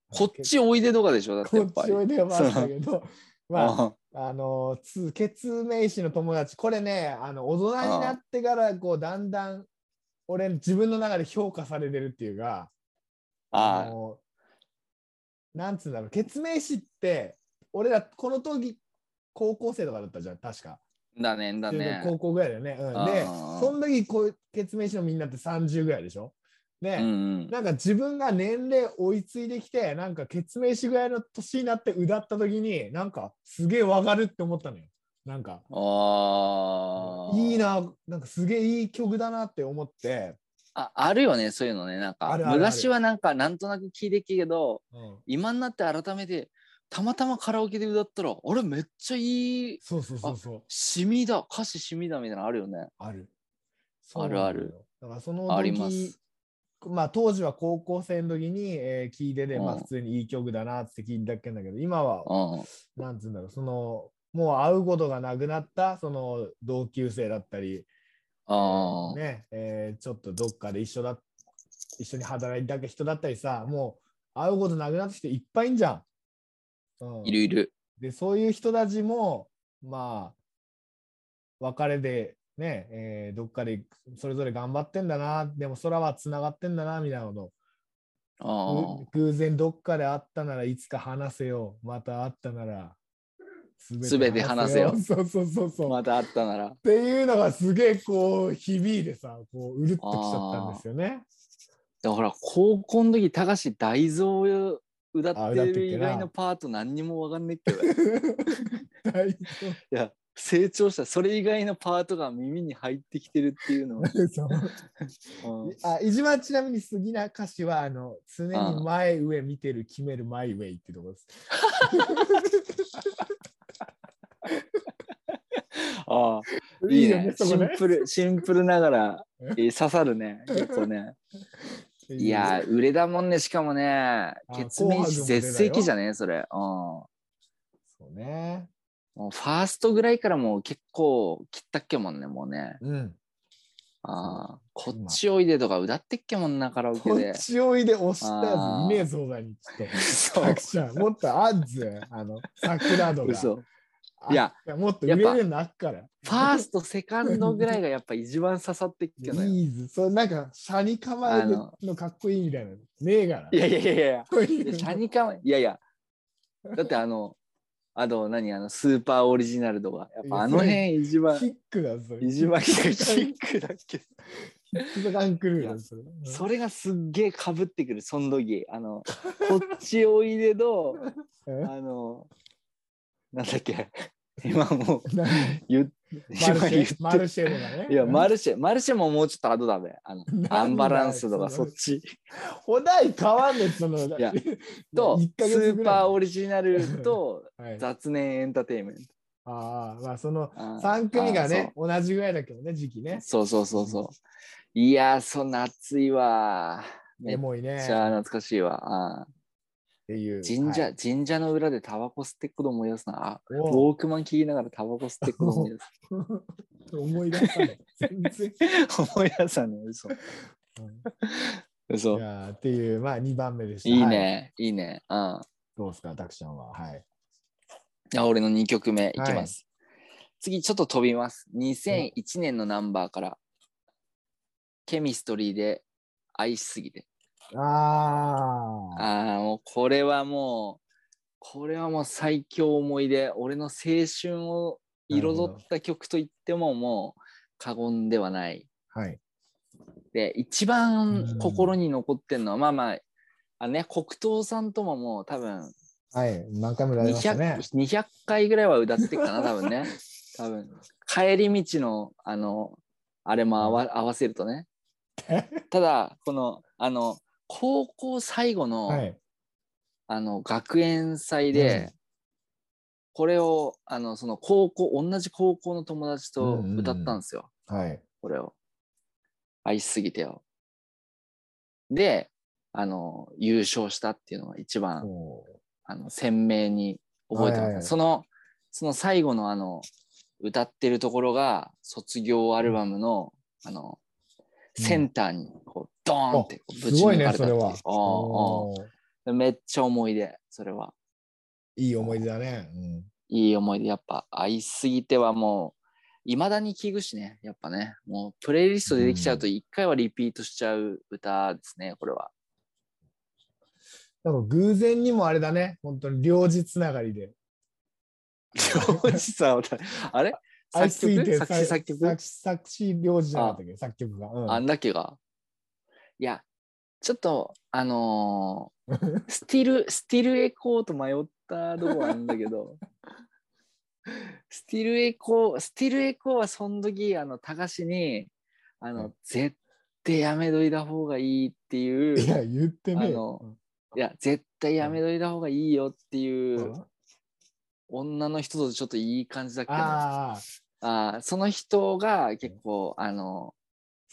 こっちおいでとかでしょだってこっちおいではましたけど、まあ、ああ。の、つ、ケツメイシの友達、これね、あの、大人になってから、こう、だんだん、俺、自分の中で評価されてるっていうか、あの、なんつうんだろう、ケツメイシって、俺ら、この時、高校生とかだったじゃん、確か。だねだね。高校ぐらいだよね。うん、でその時、こう、ケツメイシのみんなって30ぐらいでしょ？で、うんうん。なんか自分が年齢追いついてきて、なんか決命しぐらいの年になって歌った時に、なんかすげえわかるって思ったのよ。なんか、あー。いいな、なんかすげえいい曲だなって思って、ああるよねそういうのね。なんかあるあるある。昔はなんかなんとなく聞いてっけどうん。今になって改めてたまたまカラオケで歌ったらあれめっちゃいいそうそうそうそう、染みだ歌詞染みだみたいなのあるよね。ある。あるある。だからその時ありますまあ当時は高校生の時に、えー聞いてて、まあうん普通にいい曲だなって聞いたっけんだけど、今はうん。なんつうんだろう、その、もう会うことがなくなった、その同級生だったり、ね、えーちょっとどっかで一緒だ、一緒に働いた人だったりさ、もう会うことなくなって人いっぱいいんじゃん。うん、いるいる。で、そういう人たちも、まあ、別れで、ね、えーどっかでそれぞれ頑張ってんだな、でも空はつながってんだな、みたいなこと。偶然どっかで会ったならいつか話せよ。また会ったならす全て話せよそうそうそうそう。あまたあったならっていうのがすげえこう響いてさ、こううるっときちゃったんですよね。だから高校の時高橋大蔵を歌あってる以外のパート何にもわかんねえけど い大丈や成長した。それ以外のパートが耳に入ってきてるっていうのは、あ、いじまちなみに好きな歌詞は、あの、常に前上見てる決めるマイウェイってとこです。ああ。いいよねね。シンプルシンプルながら、えー刺さるね。結構ね。いやー売れだもんねしかもね。あ決命詞絶世紀じゃねそれ。うん。そうね。もうファーストぐらいからもう結構切ったっけもんねもうねうん。ああこっちおいでとか歌ってっけもんなカラオケこっでちおいで押したやついねえぞだに、っと。そうもっとあんぜ、あの、桜とか。嘘あいや、もっと売れるのあっから。ファーストセカンドぐらいがやっぱ一番刺さってっけどよいいず、そうなんか、車に構えるのかっこいいみたいなの。ねえから。いやいやいやいやシャニカマいやいや、だってあの、あと何あの、スーパーオリジナルとか、やっぱあの辺一番、キックだ、それ。一番シキッックだっけ？それ。がすっげえかぶってくる、その時。あの、こっちおいでと、うんあの、なんだっけ、今も言っ マルシェ、マルシェとかね。いや、マルシェ、マルシェももうちょっと後だべ。あの、アンバランスとかそっち。お題変わんねえ、その。やと、一スーパーオリジナルと はい雑念エンターテインメント。ああ、まあ、そのあー3組があね、同じぐらいだけどね、時期ね。そうそうそうそう。いやー、そんな暑いわー。めっ。ちゃ懐かしいわ。あっていう。ー神社、はい神社の裏でタバコ吸ってくこと思い出すな。あウおォークマン聞きながらタバコ吸ってくこと思い出す。う思い出したね。全然。思い出したね、嘘。うん嘘い。やーっていう、まあ、2番目でした。いいはね、いいね。うん。どうですか、たくちゃんは？はい。じゃあ俺の2曲目いきます。次ちょっと飛びます。2001年のナンバーから。ケミストリーで愛しすぎて。ああ。ああ、もうこれはもう、これはもう最強思い出。俺の青春を彩った曲と言ってももう過言ではない。はい。で、一う番ん心に残ってんのは、まあまあ、あのね、黒糖さんとももう多分はい。何回もやりました 200, ね。200回ぐらいは歌ってるかな、多分ね。多分帰り道の、あの、あれも合わ合わせるとね。ただ、この、あの、高校最後の、はい。あの、学園祭で、うんこれを、あの、その高校、同じ高校の友達とうんうんうん歌ったんですよ。はい。これを。愛しすぎてよ。で、あの、優勝したっていうのが一番、おあの鮮明に覚えてます、はいはいはいその、その最後のあの、歌ってるところが、卒業アルバムの、あの、うんセンターにこうドーンってぶすごいね、ち抜かれたっていうそれは。めっちゃ思い出、それは。いい思い出だね。うんいい思い出、やっぱ愛しすぎてはもう、いまだに聞くしね、やっぱね、もうプレイリストでできちゃうと一回はリピートしちゃう歌ですね、これは。なんか偶然にもあれだね。本当に領事つながりで。あれ？愛作曲？作詞作曲？作詞作詞領事じゃなかったっけ作曲が。うん。あんだっけが。いや、ちょっと、あのー スティル、スティルエコーと迷ったとこはあるんだけど、スティルエコー、スティルエコーはその時、あの、高志に、あの、はい絶対やめといた方がいいっていう、いや、言ってねえあよ。のいや、絶対やめといた方がいいよっていううん。うん女の人とちょっといい感じだっけど、あその人が結構、あの、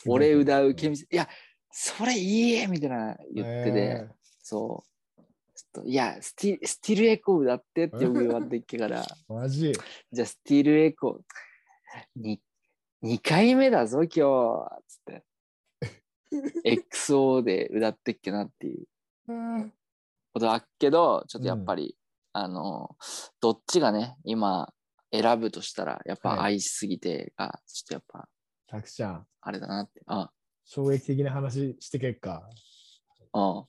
俺歌うケミスいや、それいいみたいな言ってて、えそう。ちょっといやスティ、スティルエコー歌ってってよく言われてっけから、ー マジ。じゃあスティルエコー、に2回目だぞ、今日つって。XO で歌ってっけなっていう。うん。ことあっけど、ちょっとやっぱり、あの、どっちがね、今選ぶとしたら、やっぱはい愛しすぎてが、ちょっとやっぱ、たくちゃん、あれだなって。あ、衝撃的な話してけっか。うん。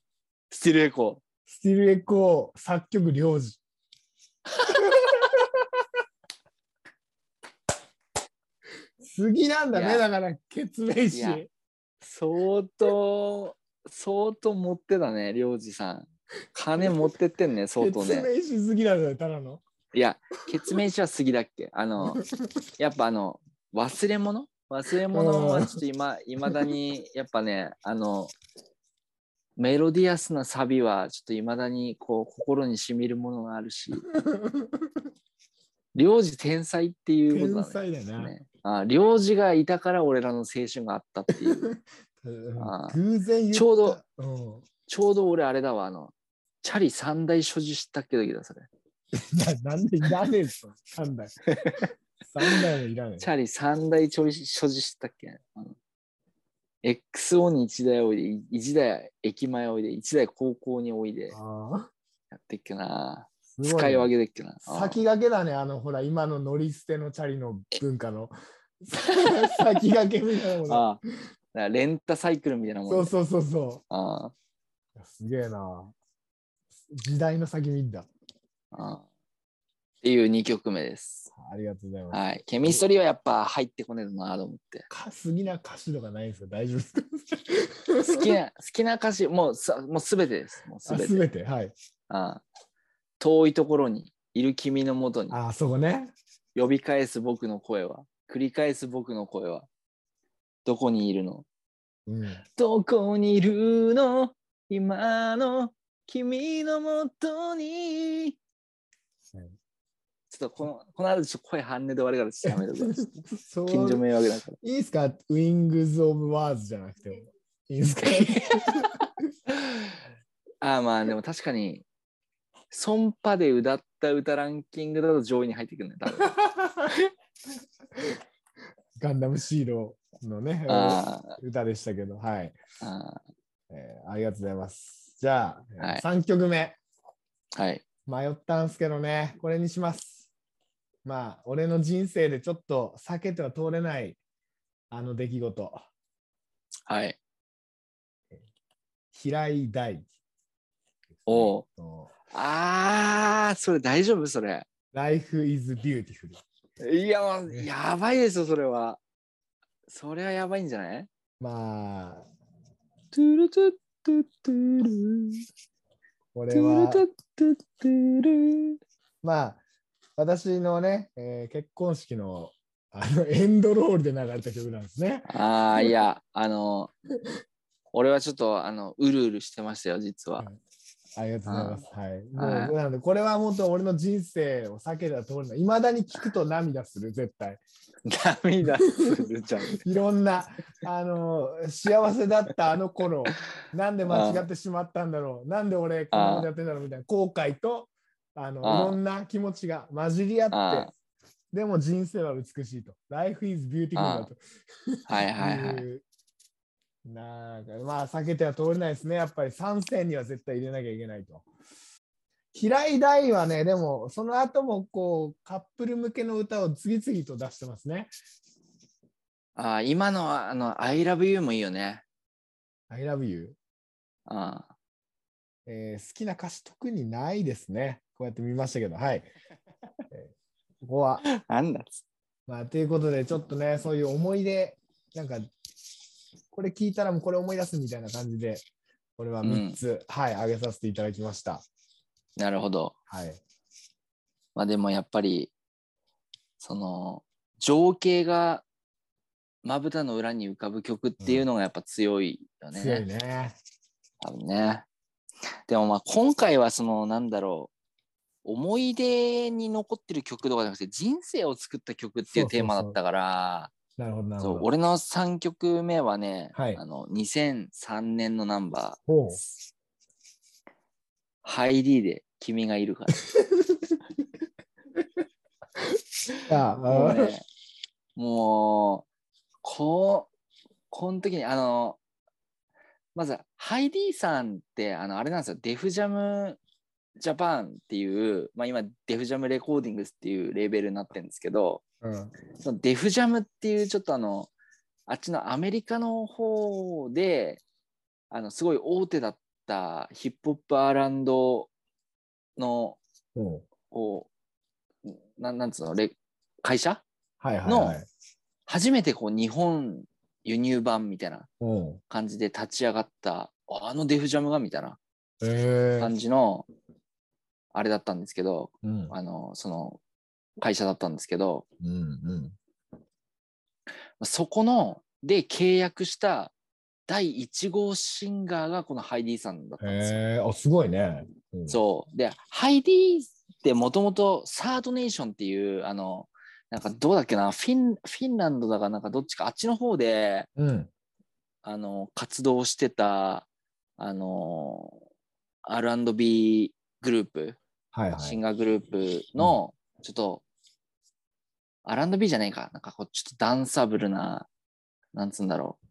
スティルエコー。スティルエコー作曲領事。次なんだね、だから、決命詞。いや相当、相当持ってたね、領事さん。金持ってってんね、相当ね。決命詞好きなんだよ、ただの。いや、決命詞は杉だっけあの、やっぱあの、忘れ物？忘れ物はちょっと今、いまだに、やっぱね、あの、メロディアスなサビはちょっといまだにこう心にしみるものがあるし、領事天才っていうこと天だね。才だよな。ねあ領事がいたから俺らの青春があったっていう。偶然ちょうど、うんちょうど俺あれだわ、あの、チャリ3 台所持したっけ時だ、それ。ななんでいらねえぞ、3台。3台もいらねチャリ3台所持所持したっけ？あの ?XO に1台おいで、1台駅前おいで、1台高校においでえ。あやってっけな。ね使い分けでっけな。あ先駆けだね、あの、ほら、今の乗り捨てのチャリの文化の。先駆けみたいなもの。あレンタサイクルみたいなもんでそうそうそうそあう。すげえな。時代の先見だ。ああっていう2曲目です。ありがとうございます。はい。ケミストリーはやっぱ入ってこねえなと思って。か好きな歌詞とかないんですか大丈夫ですか好きな、好きな歌詞、もうさ、もうすべてです。もうすあべて。すべて、はい。ああ遠いところにいる君のもとにあ、そこね。呼び返す僕の声は、繰り返す僕の声は、どこにいるの？うん。どこにいるの？今の君のもとに。ちょっとこの、この後ちょっと声半音で終わるからちょっとやめてください。近所迷惑だから。いいですか ?Wings of Words じゃなくても。いいですか？ああまあでも確かに、ソンパで歌った歌ランキングだと上位に入ってくるね、多分。ガンダムシーロのね、あ歌でしたけど、はい、ああえーありがとうございます。じゃあ、はい3曲目。あはい。迷ったんすけどね、これにします。まあ、俺の人生でちょっと避けては通れないあの出来事。はい。平井大樹。おうとあー、それ大丈夫？それ。Life is beautiful。いや、やばいですよ、それは。それはやばいんじゃない？まあ、トゥルトゥこれはトゥルト、ゥットゥットゥルまあ、私のね、えー結婚式のあのエンドロールで流れた曲なんですね。ああ、いや、あの、俺はちょっと、あの、うるうるしてましたよ、実は。ありがとうございます。はい。もうはいなので、これは本当俺の人生を避けた通りの、いまだに聞くと涙する、絶対。涙するじゃん。いろんな、あの、幸せだったあの頃、なんで間違ってしまったんだろう、なんで俺こんなことやってんだろうみたいな後悔と、あの、いろんな気持ちが混じり合あって、でも人生は美しいと。Life is beautiful だと。はいはいはい。なんかまあ避けては通れないですね。やっぱり参戦には絶対入れなきゃいけないと。平井大はね、でもその後もこうカップル向けの歌を次々と出してますね。あー今のは、あの、I love you もいいよね。I love you、あえー好きな歌詞特にないですね。こうやって見ましたけど、はい。えーここは、ーなんだっつまあ、ということで、ちょっとね、そういう思い出、なんか、これ聞いたらもうこれ思い出すみたいな感じで、これは3つ、はい、あげさせていただきました。なるほど。はい。まあでもやっぱり、その、情景がまぶたの裏に浮かぶ曲っていうのがやっぱ強いよね。強いね。多分ね。でもまあ今回はそのなんだろう思い出に残ってる曲とかじゃなくて人生を作った曲っていうテーマだったからなるほど、なるほど。そう俺の3曲目はね、はいあの2003年のナンバーほう「ハイディで君がいるから」あもうあ。ねもうこうこの時にあのまずハイディさんってあのあれなんですよ。デフジャムジャパンっていう、まあ、今デフジャムレコーディングスっていうレーベルになってるんですけどうん。そのデフジャムっていうちょっとあのあっちのアメリカの方であのすごい大手だったヒップホップ R&B のほうこうななんつうのレ会社？はいはいはい。初めてこう日本輸入版みたいなほ感じで立ち上がったあのデフジャムがみたいな感じのあれだったんですけどうん。あのその会社だったんですけどうんうん。そこので契約した第1号シンガーがこのハイディさんだったんですよ。へえあ、すごいね。うんそうでハイディってもともとサードネーションっていうあのなんかどうだっけな？フィンフィンランドだかなんかどっちかあっちの方でうん。あの活動してたあの R&B グループはいはい。シンガーグループのちょっと R&B じゃないかなんかこうちょっとダンサブルななんつうんだろう、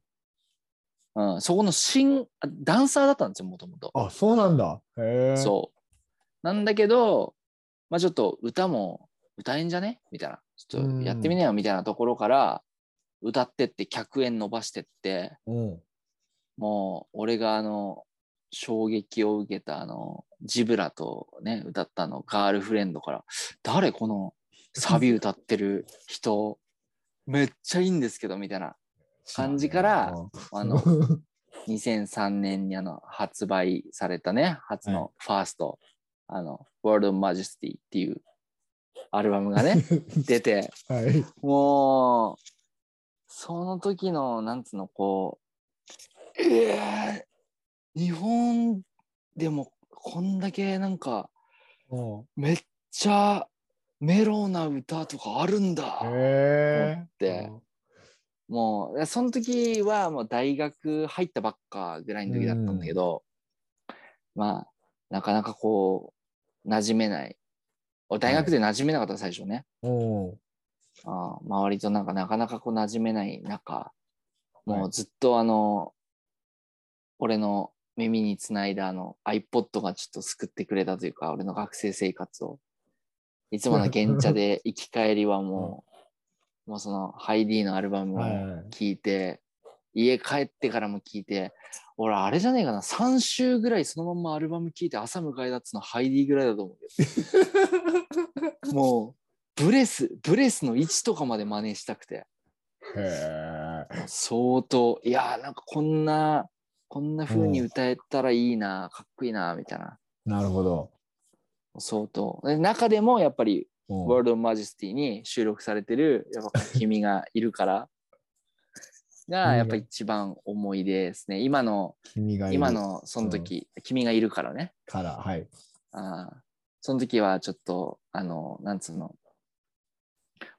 うん、そこのシンあダンサーだったんですよもともとあ、そうなんだ。へえ。そうなんだけどまあちょっと歌も歌えんじゃね？みたいなちょっとやってみなよみたいなところから歌ってって100円伸ばしてってう。うん。もう俺があの衝撃を受けたあのジブラとね歌ったあのガールフレンドから誰このサビ歌ってる人？めっちゃいいんですけどみたいな感じからあの 2003年にあの発売されたね初のファースト、あの World of Majesty っていうアルバムがね 出てはい。もう、その時の、なんつうの、こう、えー、日本でもこんだけなんか、うんめっちゃメロな歌とかあるんだ。ってもう、その時はもう大学入ったばっかぐらいの時だったんだけど、まあ、なかなかこう、馴染めない。俺大学で馴染めなかった、最初ね。え。うん。ああ周りとなんかなかなかこう馴染めない中、もはいうずっとあの、俺の耳につないだあの iPod がちょっと救ってくれたというか、俺の学生生活を。いつもの原茶で行き帰りはもう、もうそのハイディのアルバムを。聴いて、家帰ってからも聞いて、俺あれじゃねえかな、3週ぐらいそのままアルバム聞いて朝迎えたっつのハイディぐらいだと思うけど。もう、ブレス、ブレスの位置とかまで真似したくて。へえ。相当、いやーなんかこんな、こんな風に歌えたらいいな、かっこいいな、みたいな。なるほど。相当。で中でもやっぱり、うんワールド・マジェスティに収録されてる、やっぱ君がいるから、がやっぱ一番思い出ですね。今の、今のその時、君がいるからね。から、はい。あーその時はちょっと、あの、なんつうの、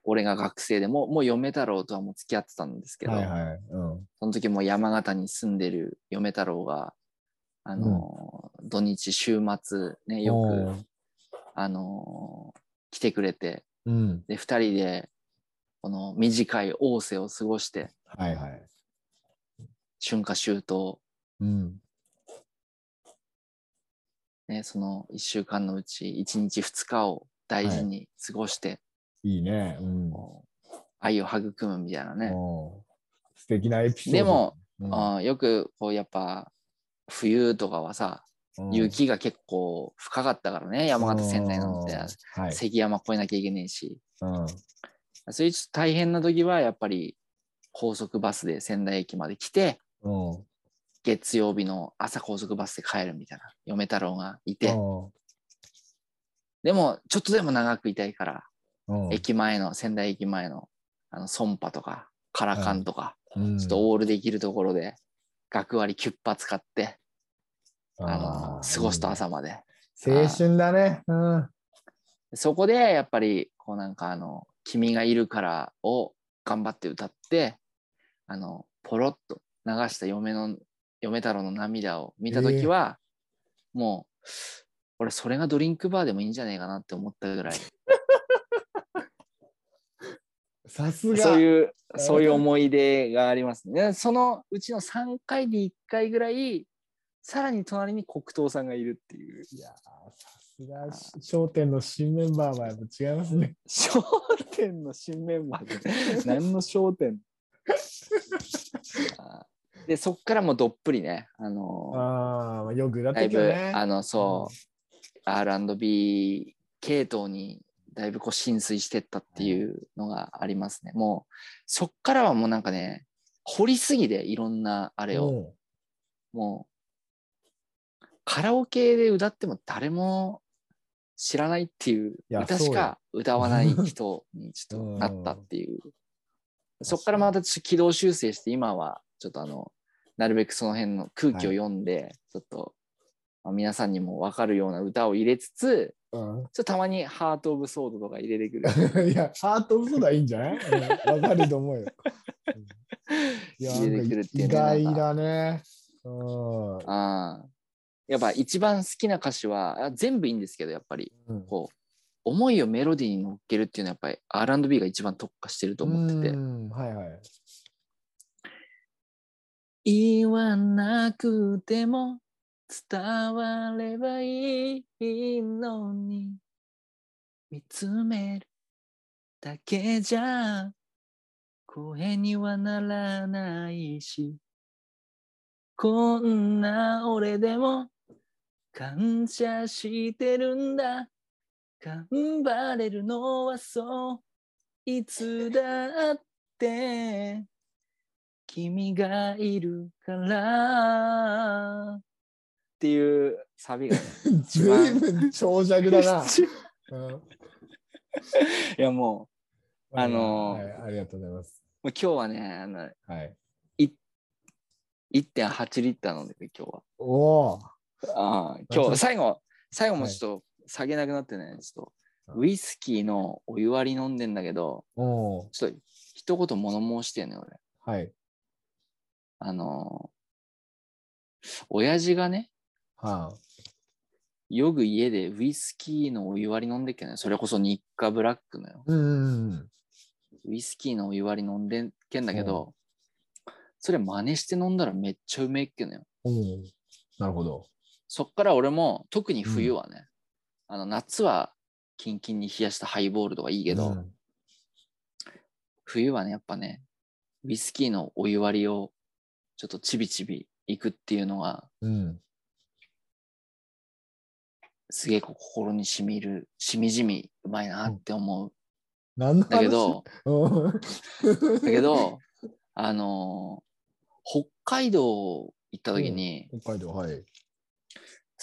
俺が学生でもう、もう嫁太郎とはもう付き合ってたんですけど、はいはい。うん。その時も山形に住んでる嫁太郎が、あの、土日週末ね、よく、あの来てくれて、うん。で、二人で、この短い逢瀬を過ごして、はいはい。春夏秋冬、うん。ね、その一週間のうち一日二日を大事に過ごして、いいね。うん。愛を育むみたいなね。素敵なエピソード。でも、うん、よくこうやっぱ冬とかはさ、うん雪が結構深かったからね、山形仙台なんて。関山越えなきゃいけねえし、うん。そういうちょっと大変な時はやっぱり高速バスで仙台駅まで来て、うん。月曜日の朝高速バスで帰るみたいな嫁太郎がいて、でもちょっとでも長くいたいから、うん。駅前の仙台駅前のあのソンパとかカラカンとか、うん、ちょっとオールできるところで学割キュッパ使って、あの過ごすと朝まで、青春だね。うん。そこでやっぱりこうなんかあの「君がいるから」を頑張って歌ってあのポロッと流した嫁の嫁太郎の涙を見た時は、もう俺それがドリンクバーでもいいんじゃないかなって思ったぐらい さすが。そういうそういう思い出がありますね。そのうちの3回に1回ぐらいさらに隣に黒糖さんがいるっていう。いやーさすが、商店の新メンバーはやっぱ違いますね。商店の新メンバー。で 何の商店 でそっからもうどっぷりね、あのああ、よくだいぶ、ね。あのそう、R&B 系統にだいぶこう浸水してったっていうのがありますね。もうそっからはもうなんかね掘りすぎでいろんなあれを、う。んもうカラオケで歌っても誰も知らないっていう歌しか歌わない人にちょっとなったっていう。そっからまたちょっと軌道修正して今はちょっとあのなるべくその辺の空気を読んで、ちょっと、まあ、皆さんにも分かるような歌を入れつつうちょっとたまにハート・オブ・ソードとか入れてくる。ん。いや、ハート嘘だいいんじゃない？う んわ、かると思うよ。うんいや、入れてくるっていう意ねなんか外だね。うん。ああやっぱ一番好きな歌詞はあ全部いいんですけどやっぱり。うん。こう思いをメロディーに乗っけるっていうのはやっぱり R&B が一番特化してると思ってて。うんはいはい。言わなくても伝わればいいのに見つめるだけじゃ声にはならないしこんな俺でも感謝してるんだ頑張れるのはそういつだって君がいるからっていうサビがねずいぶん長尺だな。うんいやもあのーはい、ありがとうございます。うもう今日はねあのはい。1.8リッター飲んでて今日はおお。ああ今日最後最後もちょっと下げなくなってねちょっとウイスキーのお湯割り飲んでんだけど。ちょっと一言物申してんね俺はい。あのー親父がねはあ。よく家でウイスキーのお湯割り飲んでっけねそれこそ日課ブラックのようん。ウイスキーのお湯割り飲んでっけんだけど、それ真似して飲んだらめっちゃうめえっけのよおお。なるほど。そっから俺も特に冬はね、あの夏はキンキンに冷やしたハイボールとかいいけど、うん冬はねやっぱねウイスキーのお湯割りをちょっとちびちびいくっていうのが、うん。すげえこう心にしみる、しみじみうまいなって思う。なんだけど、うん、だけど、あのー北海道行った時に、北海道、はい。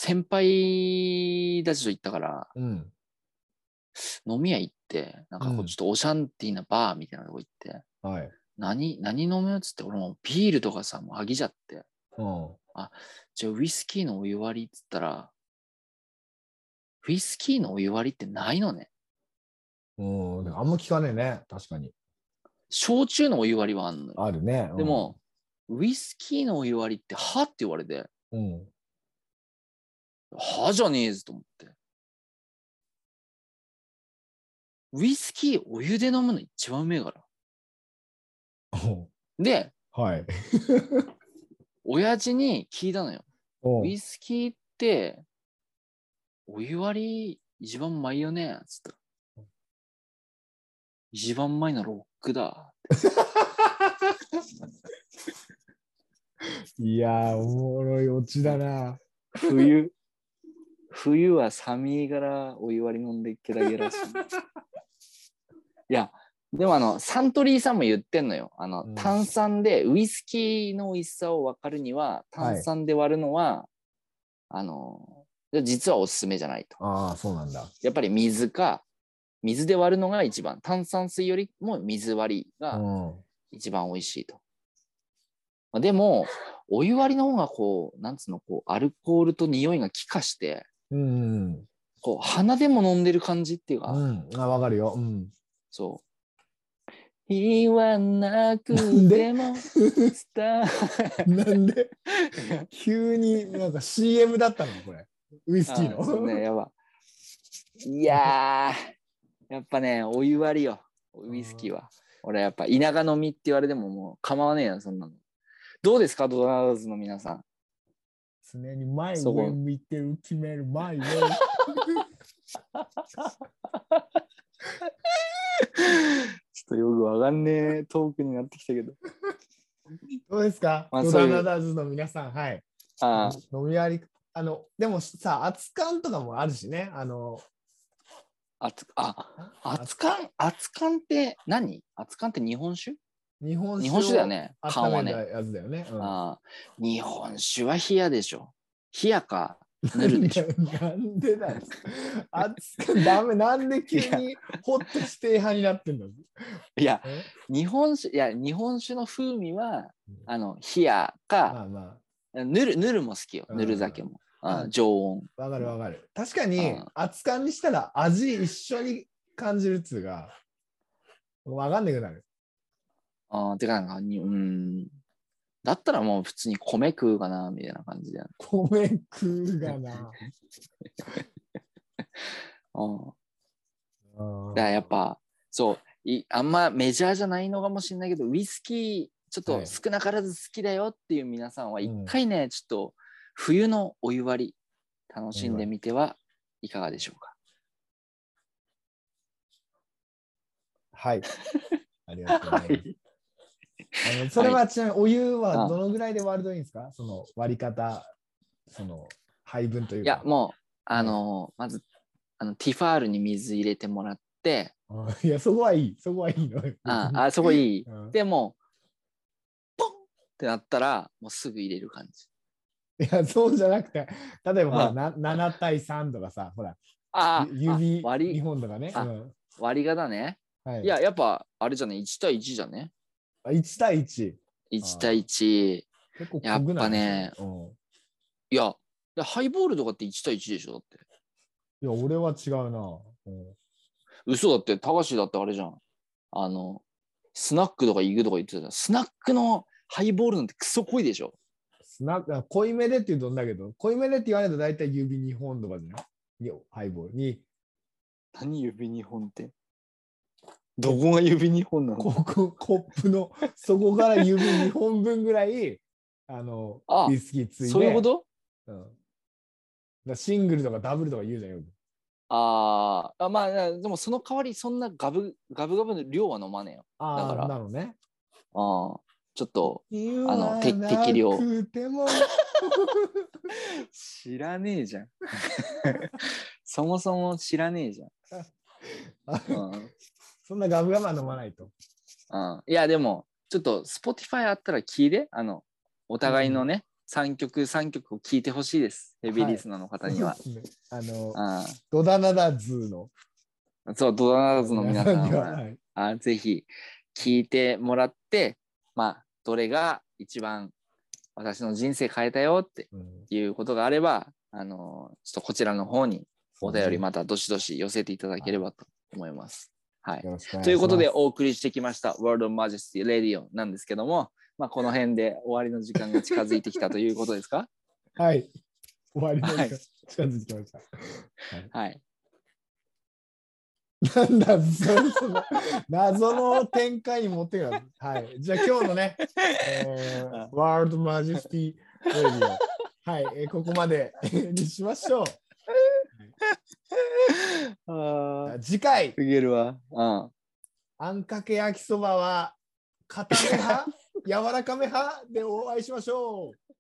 先輩たちと行ったから、うん。飲み屋行って、なんかこううんちょっとオシャンティーなバーみたいなとこ行って、はい。何、何飲むよっつって、俺もビールとかさ、もう飽きちゃって、うん。じゃあウイスキーのお湯割りっつったら、ウイスキーのお湯割りってないのね。うん、あんま聞かねえね。確かに。焼酎のお湯割りはあんのよ。あるね。うんで、も、ウイスキーのお湯割りって、はって言われて、うん。はじゃねえぞと思って。ウイスキーお湯で飲むの一番うめえから。で、はい。親父に聞いたのよ。おウイスキーって、お湯割り一番うまいよねつったら。一番うまいのはロックだ。いやー、おもろいオチだな。冬、冬は寒いからお湯割り飲んでゲラゲラし。いや、でもあの、サントリーさんも言ってんのよ。あの、うん炭酸で、ウイスキーの美味しさを分かるには、炭酸で割るのは、あの、実はおすすめじゃないと。ああ、そうなんだ。やっぱり水か、水で割るのが一番、炭酸水よりも水割りうがん。一番美味しいと。まあでも、お湯割りの方がこう、なんつうの、こう、アルコールと匂いが気化して、うん。こう、鼻でも飲んでる感じっていうか、うん。あ、わかるよ。うん。そう。言わなくても、スター。なんで？急になんか CM だったのこれ。ウイスキーあそうの。ね、やば。いやー、やっぱね、お湯割りよ、ウイスキーは。俺やっぱ田舎飲みって言われてももう構わねえよ、そんなの。どうですか、ドナーズの皆さん。常に前上見てる決める前上。ちょっとよくわかんねえトークになってきたけど。どうですか？ドまあそういうラナダーズの皆さん。はい。あ飲み割り。あの、でもさ、熱燗とかもあるしね。あの、あ、あつあ、熱燗？熱燗って何？熱燗って日本酒？日本酒日本酒だよね。を缶はね。やつだよね。うんあ日本酒は冷やでしょ。冷やか、ぬるでしょ。なんでだよ。熱燗 ダメ。なんで急にホット指定派になってんだいや、え？日本酒、いや、日本酒の風味はうん、あの、冷やか、まあまぬる、ぬるも好きよ。うんぬる酒も。あうん常温。あ、わかるわかる。確かにうん熱燗にしたら味一緒に感じるっつうが、わかんなくなる。あてか、なんかに、うん。だったらもう普通に米食うかな、みたいな感じだよね。米食うがな。うん。だやっぱ、そうい、あんまメジャーじゃないのかもしれないけど、ウイスキー、ちょっとはい少なからず好きだよっていう皆さんは、うん一回ね、ちょっと冬のお湯割り、楽しんでみてはいかがでしょうか？はい。ありがとうございます。はい。あのそれはちなみにお湯はあどのぐらいで割るといいんですか？その割り方、その配分というか。いや、もう、あのーまず、あのティファールに水入れてもらって、あ いや、そこはいい。そこはいいの。ああそこいい。うんでも、ポンってなったら、もうすぐ入れる感じ。いや、そうじゃなくて、例えばほらあな7対3とかさ、ほら、ああ、指あ割2り、本とかね。割り方ね。はい、いや、やっぱ、あれじゃね、1対1じゃね？あ1対1。1対1。結構やっぱねうんいや、でハイボールとかって1対1でしょだって。いや、俺は違うな。うん嘘だって、高橋だってあれじゃん。あの、スナックとか行くとか言ってたじゃん。スナックのハイボールなんてクソ濃いでしょ。スナックあ濃いめでって言うとんだけど、濃いめでって言われると大体指2本とかじゃない？よハイボールに、何指2本って？どこが指2本なの？ここコップの底から指2本分ぐらい、あの、あウイスキーついて。そういうこと？うん、だシングルとかダブルとか言うじゃんよく。あーあ、まあ、でもその代わりそんなガブガブガブの量は飲まねえよ。ああ、だからなのね。ああ。ちょっと言あの適量知らねえじゃん。そもそも知らねえじゃん。うんそんなガブガブは飲まないと。うん、いやでもちょっと Spotify あったら聞いて。あのお互いのね、3曲3曲を聞いてほしいです。ヘビーリスナーの方には。そうですね。あの、うドダナダズーの。ん、そうドナーズの皆さんは。はい。あぜひ聞いてもらってまあどれが一番私の人生変えたよってうん。いうことがあればあのちょっとこちらの方にお便りまたどしどし寄せていただければと思います。はい、いということでお送りしてきました「World of Majesty Radio」なんですけども、まあ、この辺で終わりの時間が近づいてきたということですか？はい。終わりの時間はい近づいてきました。はい。なんだ、そその謎の展開に持ってくる。はい。じゃあ今日のね、えー、 World Majesty Radio。はい、えーここまでにしましょう。あ次回、すげるわ。うん。あんかけ焼きそばは、固め派？柔らかめ派？でお会いしましょう。